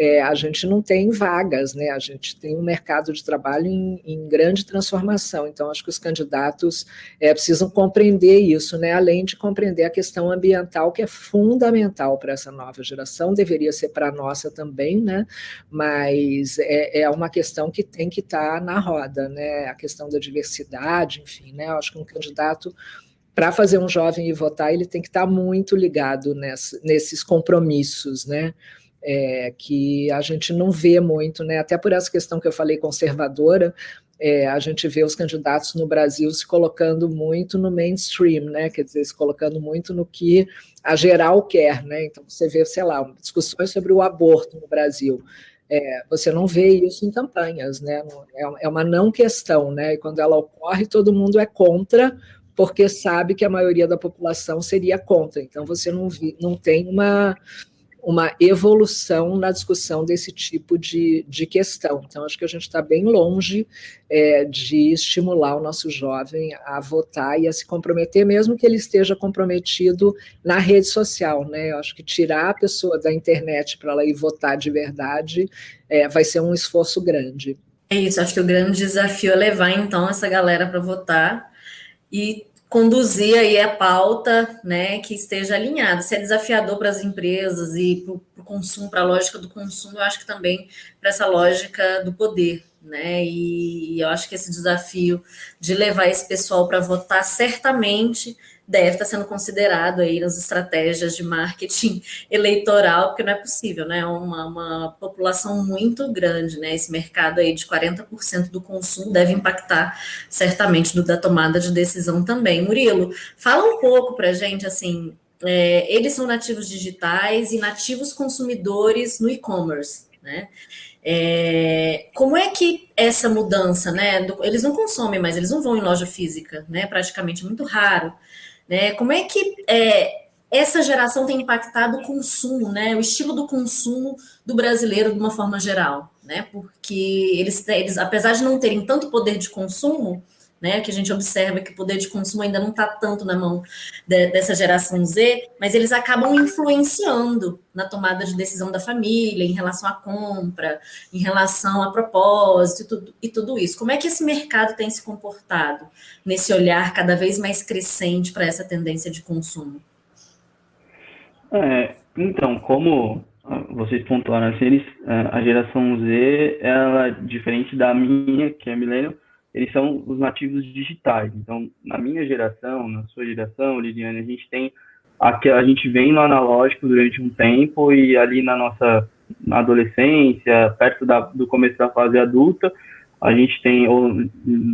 é, a gente não tem vagas, né? A gente tem um mercado de trabalho em, em grande transformação. Então, acho que os candidatos é, precisam compreender isso, né? Além de compreender a questão ambiental, que é fundamental para essa nova geração, deveria ser para a nossa também, né? Mas é, é uma questão que tem que estar tá na roda, né? A questão da diversidade, enfim, né? Acho que um candidato para fazer um jovem ir votar, ele tem que estar tá muito ligado nesses compromissos, né? É, que a gente não vê muito, né? Até por essa questão que eu falei conservadora, é, a gente vê os candidatos no Brasil se colocando muito no mainstream, né? Quer dizer, se colocando muito no que a geral quer, né? Então você vê, sei lá, discussões sobre o aborto no Brasil. É, você não vê isso em campanhas, né? É, é uma não questão, né? E quando ela ocorre, todo mundo é contra, porque sabe que a maioria da população seria contra. Então você não, vi, não tem uma uma evolução na discussão desse tipo de, de questão. Então, acho que a gente está bem longe é, de estimular o nosso jovem a votar e a se comprometer, mesmo que ele esteja comprometido na rede social. Né? Eu acho que tirar a pessoa da internet para ela ir votar de verdade é, vai ser um esforço grande. É isso, acho que o grande desafio é levar, então, essa galera para votar e conduzir aí a pauta, né, que esteja alinhada. Se é desafiador para as empresas e para o consumo, para a lógica do consumo, eu acho que também para essa lógica do poder, né? E eu acho que esse desafio de levar esse pessoal para votar certamente deve estar sendo considerado aí nas estratégias de marketing eleitoral, porque não é possível, né? Uma, uma população muito grande, né? Esse mercado aí de 40% do consumo deve impactar certamente do, da tomada de decisão também. Murilo, fala um pouco para a gente, assim, é, eles são nativos digitais e nativos consumidores no e-commerce, né? É, como é que essa mudança, né? Do, eles não consomem mais, eles não vão em loja física, né? Praticamente muito raro. Né? Como é que é, essa geração tem impactado o consumo, né? o estilo do consumo do brasileiro de uma forma geral? Né? Porque eles, eles, apesar de não terem tanto poder de consumo, né, que a gente observa que o poder de consumo ainda não está tanto na mão de, dessa geração Z, mas eles acabam influenciando na tomada de decisão da família, em relação à compra, em relação a propósito e tudo, e tudo isso. Como é que esse mercado tem se comportado nesse olhar cada vez mais crescente para essa tendência de consumo? É, então, como vocês pontuaram, assim, eles, a geração Z, ela é diferente da minha, que é milênio, eles são os nativos digitais. Então, na minha geração, na sua geração, Liliane, a gente tem aqui a gente vem no analógico durante um tempo e ali na nossa na adolescência, perto da, do começo da fase adulta, a gente tem ou,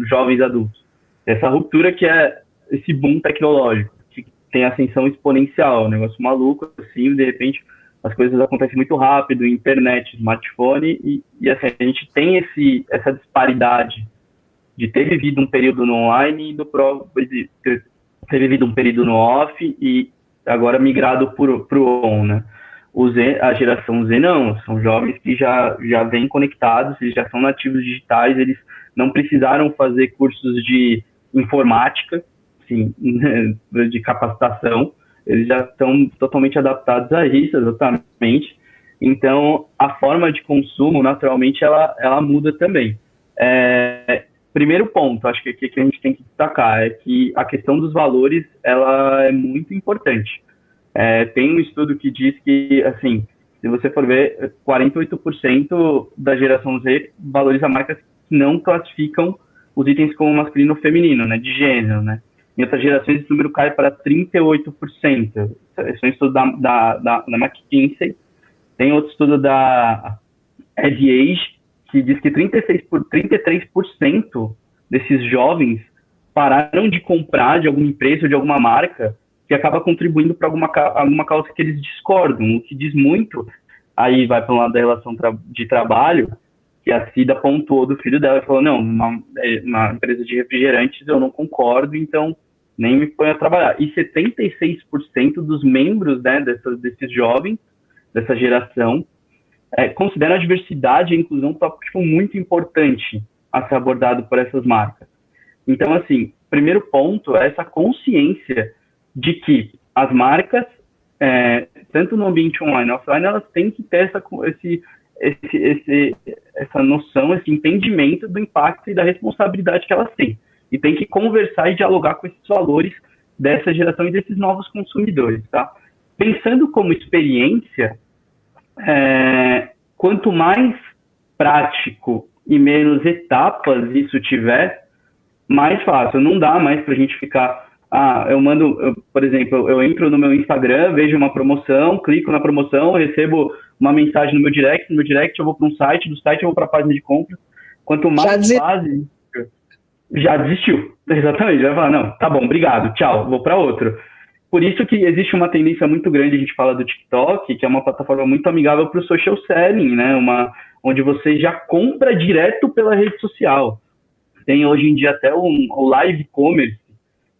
jovens adultos. Essa ruptura que é esse boom tecnológico, que tem ascensão exponencial, um negócio maluco, assim, de repente as coisas acontecem muito rápido, internet, smartphone, e, e assim, a gente tem esse, essa disparidade de ter vivido um período no online e do de ter, ter vivido um período no off e agora migrado para o on, né? O Z, a geração Z não, são jovens que já, já vêm conectados, eles já são nativos digitais, eles não precisaram fazer cursos de informática, sim, de capacitação, eles já estão totalmente adaptados a isso, exatamente. Então, a forma de consumo, naturalmente, ela, ela muda também. É, primeiro ponto, acho que que a gente tem que destacar é que a questão dos valores ela é muito importante. É, tem um estudo que diz que, assim, se você for ver, 48% da geração Z valoriza marcas que não classificam os itens como masculino ou feminino, né, de gênero, né. Em outras gerações, esse número cai para 38%. Esse é um estudo da, da, da, da McKinsey. Tem outro estudo da Ed Age, que diz que 36 por 33% desses jovens pararam de comprar de alguma empresa ou de alguma marca que acaba contribuindo para alguma, alguma causa que eles discordam, o que diz muito, aí vai para o lado da relação tra de trabalho, que a Cida pontuou do filho dela e falou, não, uma, é, uma empresa de refrigerantes eu não concordo, então nem me põe a trabalhar. E 76% dos membros né, dessas, desses jovens, dessa geração, é, consideram a diversidade e a inclusão um tópico tipo, muito importante a ser abordado por essas marcas. Então, assim, primeiro ponto é essa consciência de que as marcas, é, tanto no ambiente online e offline, elas têm que ter essa, esse, esse, esse, essa noção, esse entendimento do impacto e da responsabilidade que elas têm. E tem que conversar e dialogar com esses valores dessa geração e desses novos consumidores, tá? Pensando como experiência, é, quanto mais prático e menos etapas isso tiver, mais fácil. Não dá mais para a gente ficar. Ah, eu mando, eu, por exemplo, eu entro no meu Instagram, vejo uma promoção, clico na promoção, recebo uma mensagem no meu direct, no meu direct eu vou para um site, do site eu vou para a página de compra. Quanto mais já fase, já desistiu. Exatamente, já vai falar, não, tá bom, obrigado, tchau, vou para outro. Por isso que existe uma tendência muito grande, a gente fala do TikTok, que é uma plataforma muito amigável para o social selling, né? Uma, onde você já compra direto pela rede social. Tem hoje em dia até o um, um live commerce,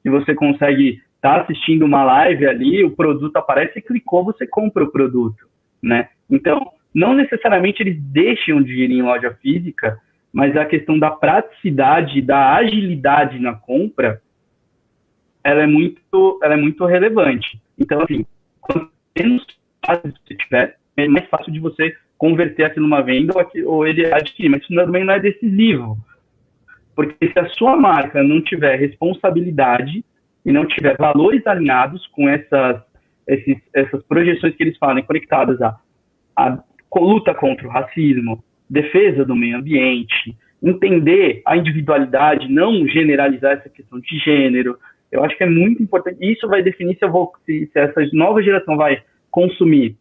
que você consegue estar tá assistindo uma live ali, o produto aparece, clicou, você compra o produto, né? Então, não necessariamente eles deixam de ir em loja física, mas a questão da praticidade, da agilidade na compra, ela é muito, ela é muito relevante. Então, assim, quanto menos fácil você tiver, é mais fácil de você converter aquilo numa venda ou, aqui, ou ele adquirir. Mas isso também não é decisivo. Porque se a sua marca não tiver responsabilidade e não tiver valores alinhados com essas, esses, essas projeções que eles falam conectadas à, à luta contra o racismo, defesa do meio ambiente, entender a individualidade, não generalizar essa questão de gênero, eu acho que é muito importante. Isso vai definir se, eu vou, se, se essa nova geração vai consumir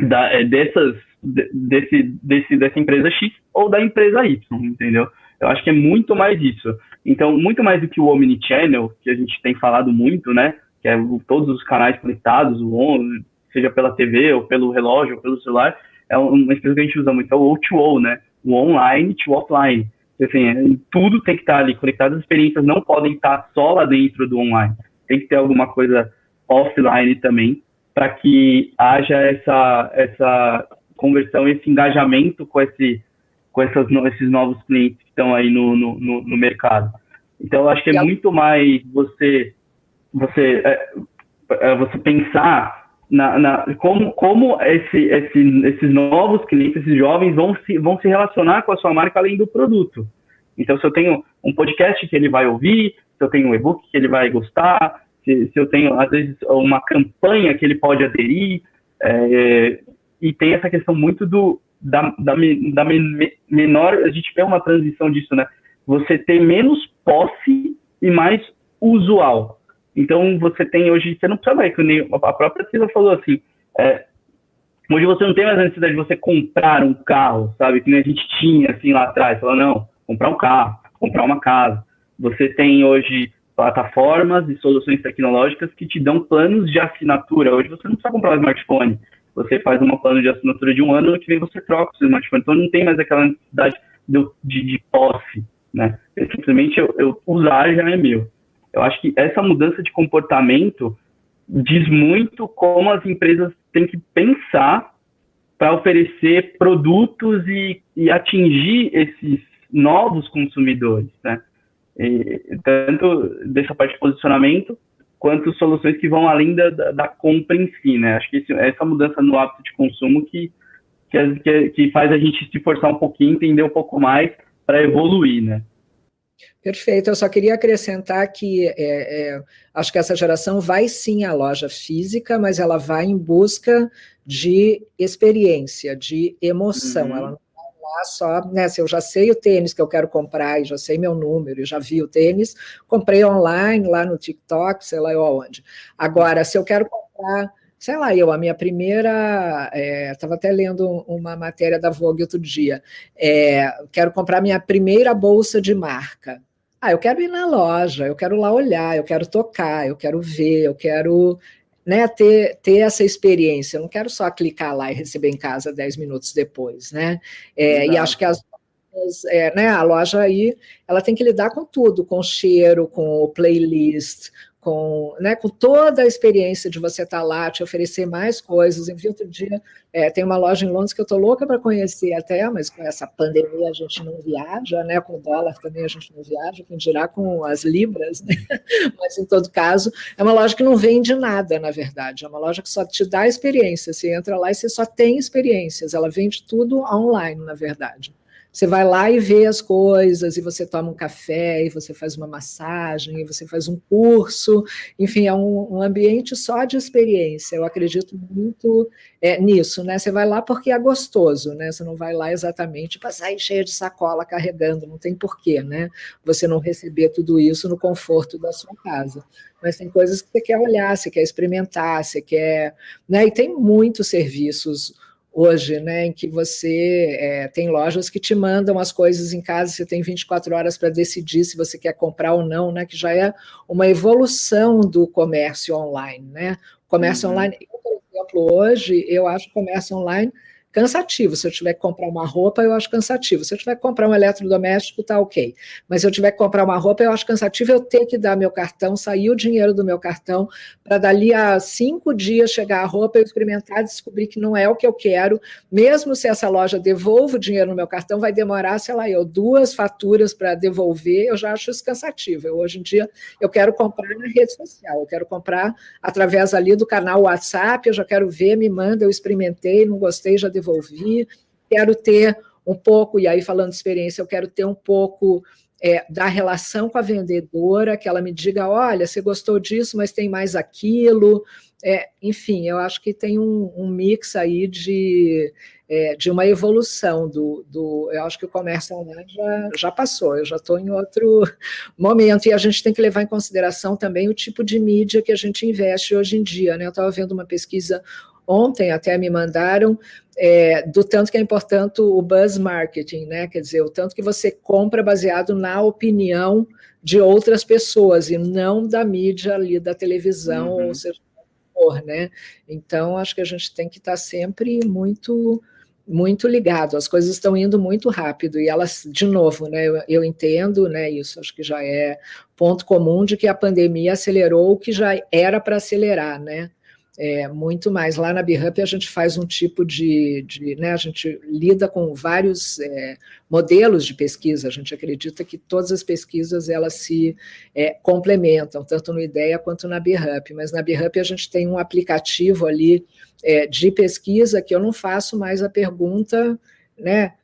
da, é, dessas, desse, desse, dessa empresa X ou da empresa Y, entendeu? Eu acho que é muito mais isso. Então, muito mais do que o Omnichannel, que a gente tem falado muito, né? Que é todos os canais conectados, o seja pela TV, ou pelo relógio, ou pelo celular, é uma expressão que a gente usa muito, é o O2O, né? O online to offline. Assim, é, tudo tem que estar ali conectado, as experiências não podem estar só lá dentro do online. Tem que ter alguma coisa offline também, para que haja essa, essa conversão, esse engajamento com, esse, com essas, esses novos clientes que estão aí no, no, no, no mercado. Então, eu acho que é muito mais você, você, é, é você pensar na, na, como, como esse, esse, esses novos clientes, esses jovens vão se, vão se relacionar com a sua marca além do produto. Então, se eu tenho um podcast que ele vai ouvir, se eu tenho um e-book que ele vai gostar, se, se eu tenho, às vezes, uma campanha que ele pode aderir, é, e tem essa questão muito do, da, da, da menor, a gente vê uma transição disso, né? Você ter menos posse e mais usual. Então, você tem hoje, você não precisa mais, que a própria Cisa falou assim, é, hoje você não tem mais a necessidade de você comprar um carro, sabe? Que nem a gente tinha, assim, lá atrás. Falou, não, comprar um carro, comprar uma casa. Você tem hoje plataformas e soluções tecnológicas que te dão planos de assinatura. Hoje você não precisa comprar um smartphone. Você faz um plano de assinatura de um ano, que vem você troca o seu smartphone. Então não tem mais aquela necessidade de, de, de posse, né? simplesmente eu, eu usar já é meu. Eu acho que essa mudança de comportamento diz muito como as empresas têm que pensar para oferecer produtos e, e, atingir esses novos consumidores, né? E, tanto dessa parte de posicionamento quanto soluções que vão além da, da, da compra em si, né? Acho que esse, essa mudança no hábito de consumo que, que, que faz a gente se forçar um pouquinho, entender um pouco mais para evoluir, né? Perfeito, eu só queria acrescentar que é, é, acho que essa geração vai sim à loja física, mas ela vai em busca de experiência, de emoção. Uhum. Ela não vai lá só, né? Se eu já sei o tênis que eu quero comprar e já sei meu número e já vi o tênis, comprei online, lá no TikTok, sei lá onde. Agora, se eu quero comprar sei lá, eu, a minha primeira. Estava é, até lendo uma matéria da Vogue outro dia. É, quero comprar minha primeira bolsa de marca. Ah, eu quero ir na loja, eu quero lá olhar, eu quero tocar, eu quero ver, eu quero né, ter, ter essa experiência. Eu não quero só clicar lá e receber em casa dez minutos depois, né? É, e acho que as é, né, a loja aí, ela tem que lidar com tudo, com cheiro, com o playlist, com, né, com toda a experiência de você estar tá lá, te oferecer mais coisas. Enfim, outro dia é, tem uma loja em Londres que eu estou louca para conhecer até, mas com essa pandemia a gente não viaja, né? Com o dólar também a gente não viaja, quem dirá com as libras, né? Mas em todo caso, é uma loja que não vende nada, na verdade. É uma loja que só te dá experiência. Você entra lá e você só tem experiências. Ela vende tudo online, na verdade. Você vai lá e vê as coisas, e você toma um café, e você faz uma massagem, e você faz um curso, enfim, é um, um ambiente só de experiência. Eu acredito muito é, nisso, né? Você vai lá porque é gostoso, né? Você não vai lá exatamente para sair cheia de sacola carregando, não tem porquê, né? Você não receber tudo isso no conforto da sua casa. Mas tem coisas que você quer olhar, você quer experimentar, você quer. Né? E tem muitos serviços hoje, né, em que você é, tem lojas que te mandam as coisas em casa, você tem 24 horas para decidir se você quer comprar ou não, né, que já é uma evolução do comércio online, né? O comércio uhum. online, eu, por exemplo, hoje eu acho o comércio online cansativo. Se eu tiver que comprar uma roupa, eu acho cansativo. Se eu tiver que comprar um eletrodoméstico, tá ok. Mas se eu tiver que comprar uma roupa, eu acho cansativo eu ter que dar meu cartão, sair o dinheiro do meu cartão, para dali a cinco dias chegar a roupa, eu experimentar, descobrir que não é o que eu quero. Mesmo se essa loja devolve o dinheiro no meu cartão, vai demorar, sei lá, eu duas faturas para devolver, eu já acho isso cansativo. Eu, hoje em dia, eu quero comprar na rede social, eu quero comprar através ali do canal WhatsApp, eu já quero ver, me manda, eu experimentei, não gostei, já devolvi devolvi, quero ter um pouco, e aí falando de experiência, eu quero ter um pouco é, da relação com a vendedora, que ela me diga, olha, você gostou disso, mas tem mais aquilo. É, enfim, eu acho que tem um, um mix aí de, é, de uma evolução do, do. Eu acho que o comércio online já, já passou, eu já estou em outro momento, e a gente tem que levar em consideração também o tipo de mídia que a gente investe hoje em dia. Né? Eu estava vendo uma pesquisa ontem até me mandaram é, do tanto que é importante o buzz marketing, né? Quer dizer, o tanto que você compra baseado na opinião de outras pessoas e não da mídia ali da televisão, uhum. ou seja, for, né? Então, acho que a gente tem que estar sempre muito muito ligado, as coisas estão indo muito rápido e elas, de novo, né, eu, eu, entendo, né, isso acho que já é ponto comum de que a pandemia acelerou o que já era para acelerar, né, é, muito mais. Lá na BHUP a gente faz um tipo de, de né, a gente lida com vários é, modelos de pesquisa, a gente acredita que todas as pesquisas elas se é, complementam, tanto no IDEA quanto na BHUP, mas na BHUP a gente tem um aplicativo ali é, de pesquisa que eu não faço mais a pergunta, né,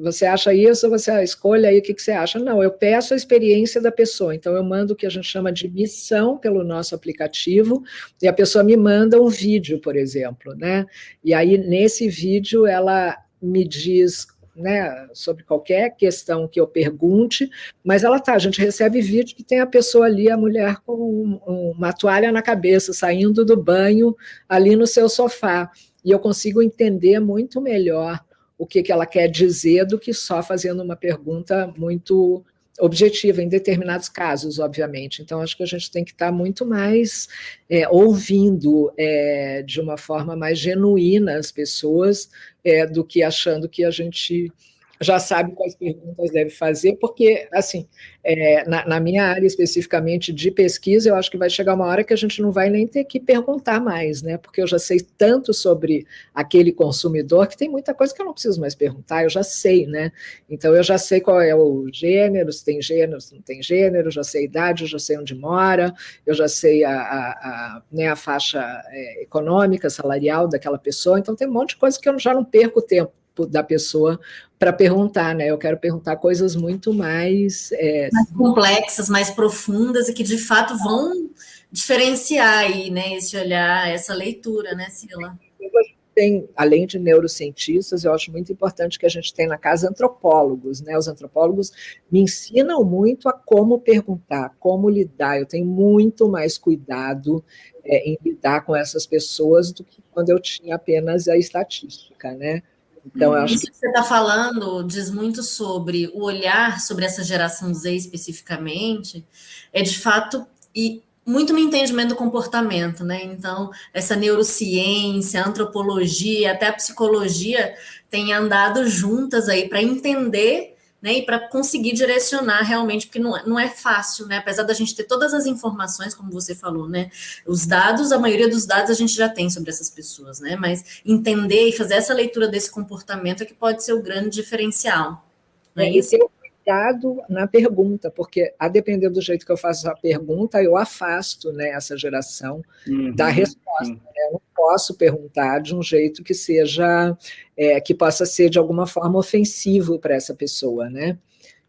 você acha isso, você escolhe aí o que, que, você acha. Não, eu peço a experiência da pessoa, então eu mando o que a gente chama de missão pelo nosso aplicativo, e a pessoa me manda um vídeo, por exemplo, né? E aí, nesse vídeo, ela me diz né, sobre qualquer questão que eu pergunte, mas ela tá, a gente recebe vídeo que tem a pessoa ali, a mulher com uma toalha na cabeça, saindo do banho ali no seu sofá, e eu consigo entender muito melhor o que, que ela quer dizer do que só fazendo uma pergunta muito objetiva em determinados casos, obviamente. Então, acho que a gente tem que estar muito mais é, ouvindo é, de uma forma mais genuína as pessoas é, do que achando que a gente já sabe quais perguntas deve fazer, porque, assim, é, na, na, minha área especificamente de pesquisa, eu acho que vai chegar uma hora que a gente não vai nem ter que perguntar mais, né? Porque eu já sei tanto sobre aquele consumidor que tem muita coisa que eu não preciso mais perguntar, eu já sei, né? Então, eu já sei qual é o gênero, se tem gênero, se não tem gênero, já sei a idade, eu já sei onde mora, eu já sei a, a, a né, a faixa é, econômica, salarial daquela pessoa, então tem um monte de coisa que eu já não perco tempo da pessoa para perguntar, né? Eu quero perguntar coisas muito mais, é, mais complexas, mais profundas e que de fato vão diferenciar aí, né? Esse olhar, essa leitura, né, Sila? Tem, além de neurocientistas, eu acho muito importante que a gente tenha na casa antropólogos, né? Os antropólogos me ensinam muito a como perguntar, como lidar. Eu tenho muito mais cuidado é, em lidar com essas pessoas do que quando eu tinha apenas a estatística, né? Então, eu acho Isso que você está falando diz muito sobre o olhar sobre essa geração Z especificamente, é de fato e muito no entendimento do comportamento, né? Então, essa neurociência, a antropologia, até a psicologia têm andado juntas aí para entender né? E para conseguir direcionar realmente, porque não, é, não é fácil, né? Apesar da gente ter todas as informações, como você falou, né? Os dados, a maioria dos dados a gente já tem sobre essas pessoas, né? Mas entender e fazer essa leitura desse comportamento é que pode ser o grande diferencial. Não é, é isso? Cuidado na pergunta, porque a depender do jeito que eu faço a pergunta, eu afasto né, essa geração uhum, da resposta. Né? Eu não posso perguntar de um jeito que seja, é, que possa ser de alguma forma ofensivo para essa pessoa, né?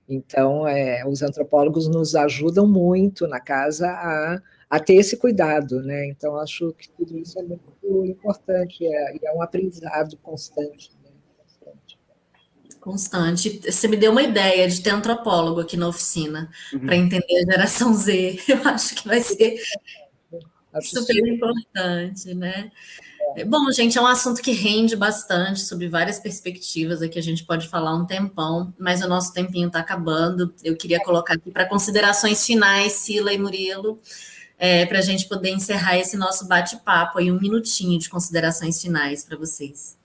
Então, é, os antropólogos nos ajudam muito na casa a, a ter esse cuidado, né? Então, acho que tudo isso é muito importante é, e é, é um aprendizado constante constante. Você me deu uma ideia de ter antropólogo aqui na oficina uhum. para entender a geração Z. Eu acho que vai ser super importante, né? É. Bom, gente, é um assunto que rende bastante sobre várias perspectivas. Aqui a gente pode falar um tempão, mas o nosso tempinho está acabando. Eu queria colocar aqui para considerações finais, Sila e Murilo, é, para a gente poder encerrar esse nosso bate-papo aí, um minutinho de considerações finais para vocês.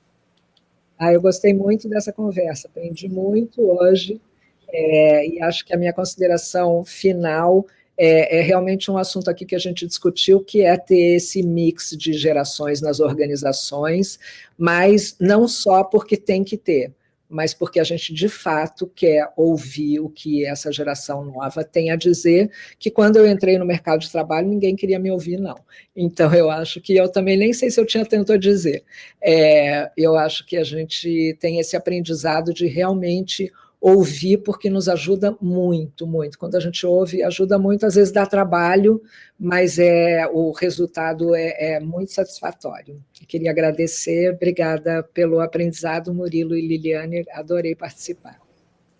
Ah, eu gostei muito dessa conversa, aprendi muito hoje, é, e acho que a minha consideração final é, é, realmente um assunto aqui que a gente discutiu, que é ter esse mix de gerações nas organizações, mas não só porque tem que ter, mas porque a gente de fato quer ouvir o que essa geração nova tem a dizer, que quando eu entrei no mercado de trabalho ninguém queria me ouvir, não. Então eu acho que eu também nem sei se eu tinha tanto a dizer. É, eu acho que a gente tem esse aprendizado de realmente ouvir, porque nos ajuda muito, muito. Quando a gente ouve, ajuda muito, às vezes dá trabalho, mas é o resultado é, é muito satisfatório. Eu queria agradecer, obrigada pelo aprendizado, Murilo e Liliane, adorei participar.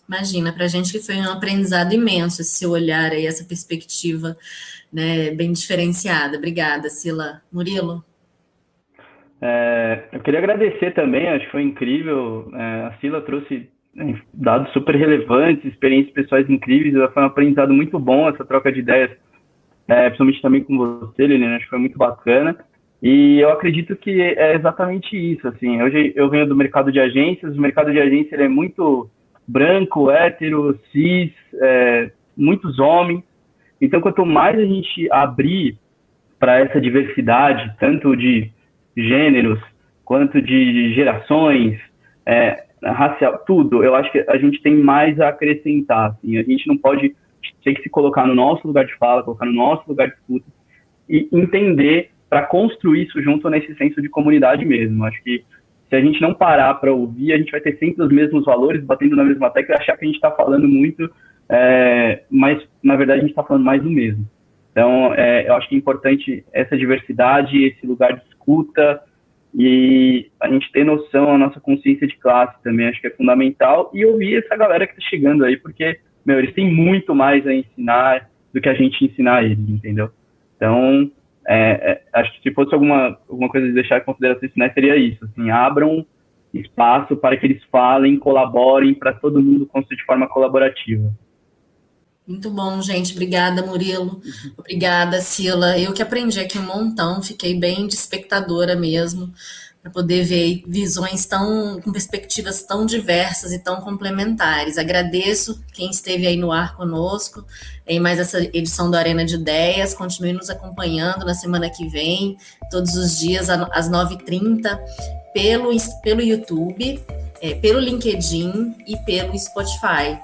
Imagina, para a gente que foi um aprendizado imenso esse olhar aí, essa perspectiva né, bem diferenciada. Obrigada, Sila. Murilo? É, eu queria agradecer também, acho que foi incrível. É, a Sila trouxe dados super relevantes, experiências pessoais incríveis, foi um aprendizado muito bom essa troca de ideias, é, principalmente também com você, Liliana, acho que foi muito bacana. E eu acredito que é exatamente isso, assim, hoje eu venho do mercado de agências, o mercado de agência é muito branco, hétero, cis, é, muitos homens, então quanto mais a gente abrir para essa diversidade, tanto de gêneros, quanto de gerações, é, racial, tudo, eu acho que a gente tem mais a acrescentar, assim, a gente não pode ter que se colocar no nosso lugar de fala, colocar no nosso lugar de escuta e entender para construir isso junto nesse senso de comunidade mesmo. Acho que se a gente não parar para ouvir, a gente vai ter sempre os mesmos valores, batendo na mesma tecla achar que a gente está falando muito, é, mas na verdade a gente está falando mais do mesmo. Então, é, eu acho que é importante essa diversidade, esse lugar de escuta, e a gente ter noção, a nossa consciência de classe também acho que é fundamental. E ouvir essa galera que está chegando aí, porque, meu, eles têm muito mais a ensinar do que a gente ensinar eles, entendeu? Então, é, é, acho que se fosse alguma, alguma coisa de deixar em consideração finais, seria isso. Assim, abram espaço para que eles falem, colaborem, para todo mundo construir de forma colaborativa. Muito bom, gente. Obrigada, Murilo. Obrigada, Sila. Eu que aprendi aqui um montão, fiquei bem de espectadora mesmo, para poder ver visões tão, com perspectivas tão diversas e tão complementares. Agradeço quem esteve aí no ar conosco em mais essa edição do Arena de Ideias. Continue nos acompanhando na semana que vem, todos os dias às 9h30, pelo, pelo YouTube, é, pelo LinkedIn e pelo Spotify.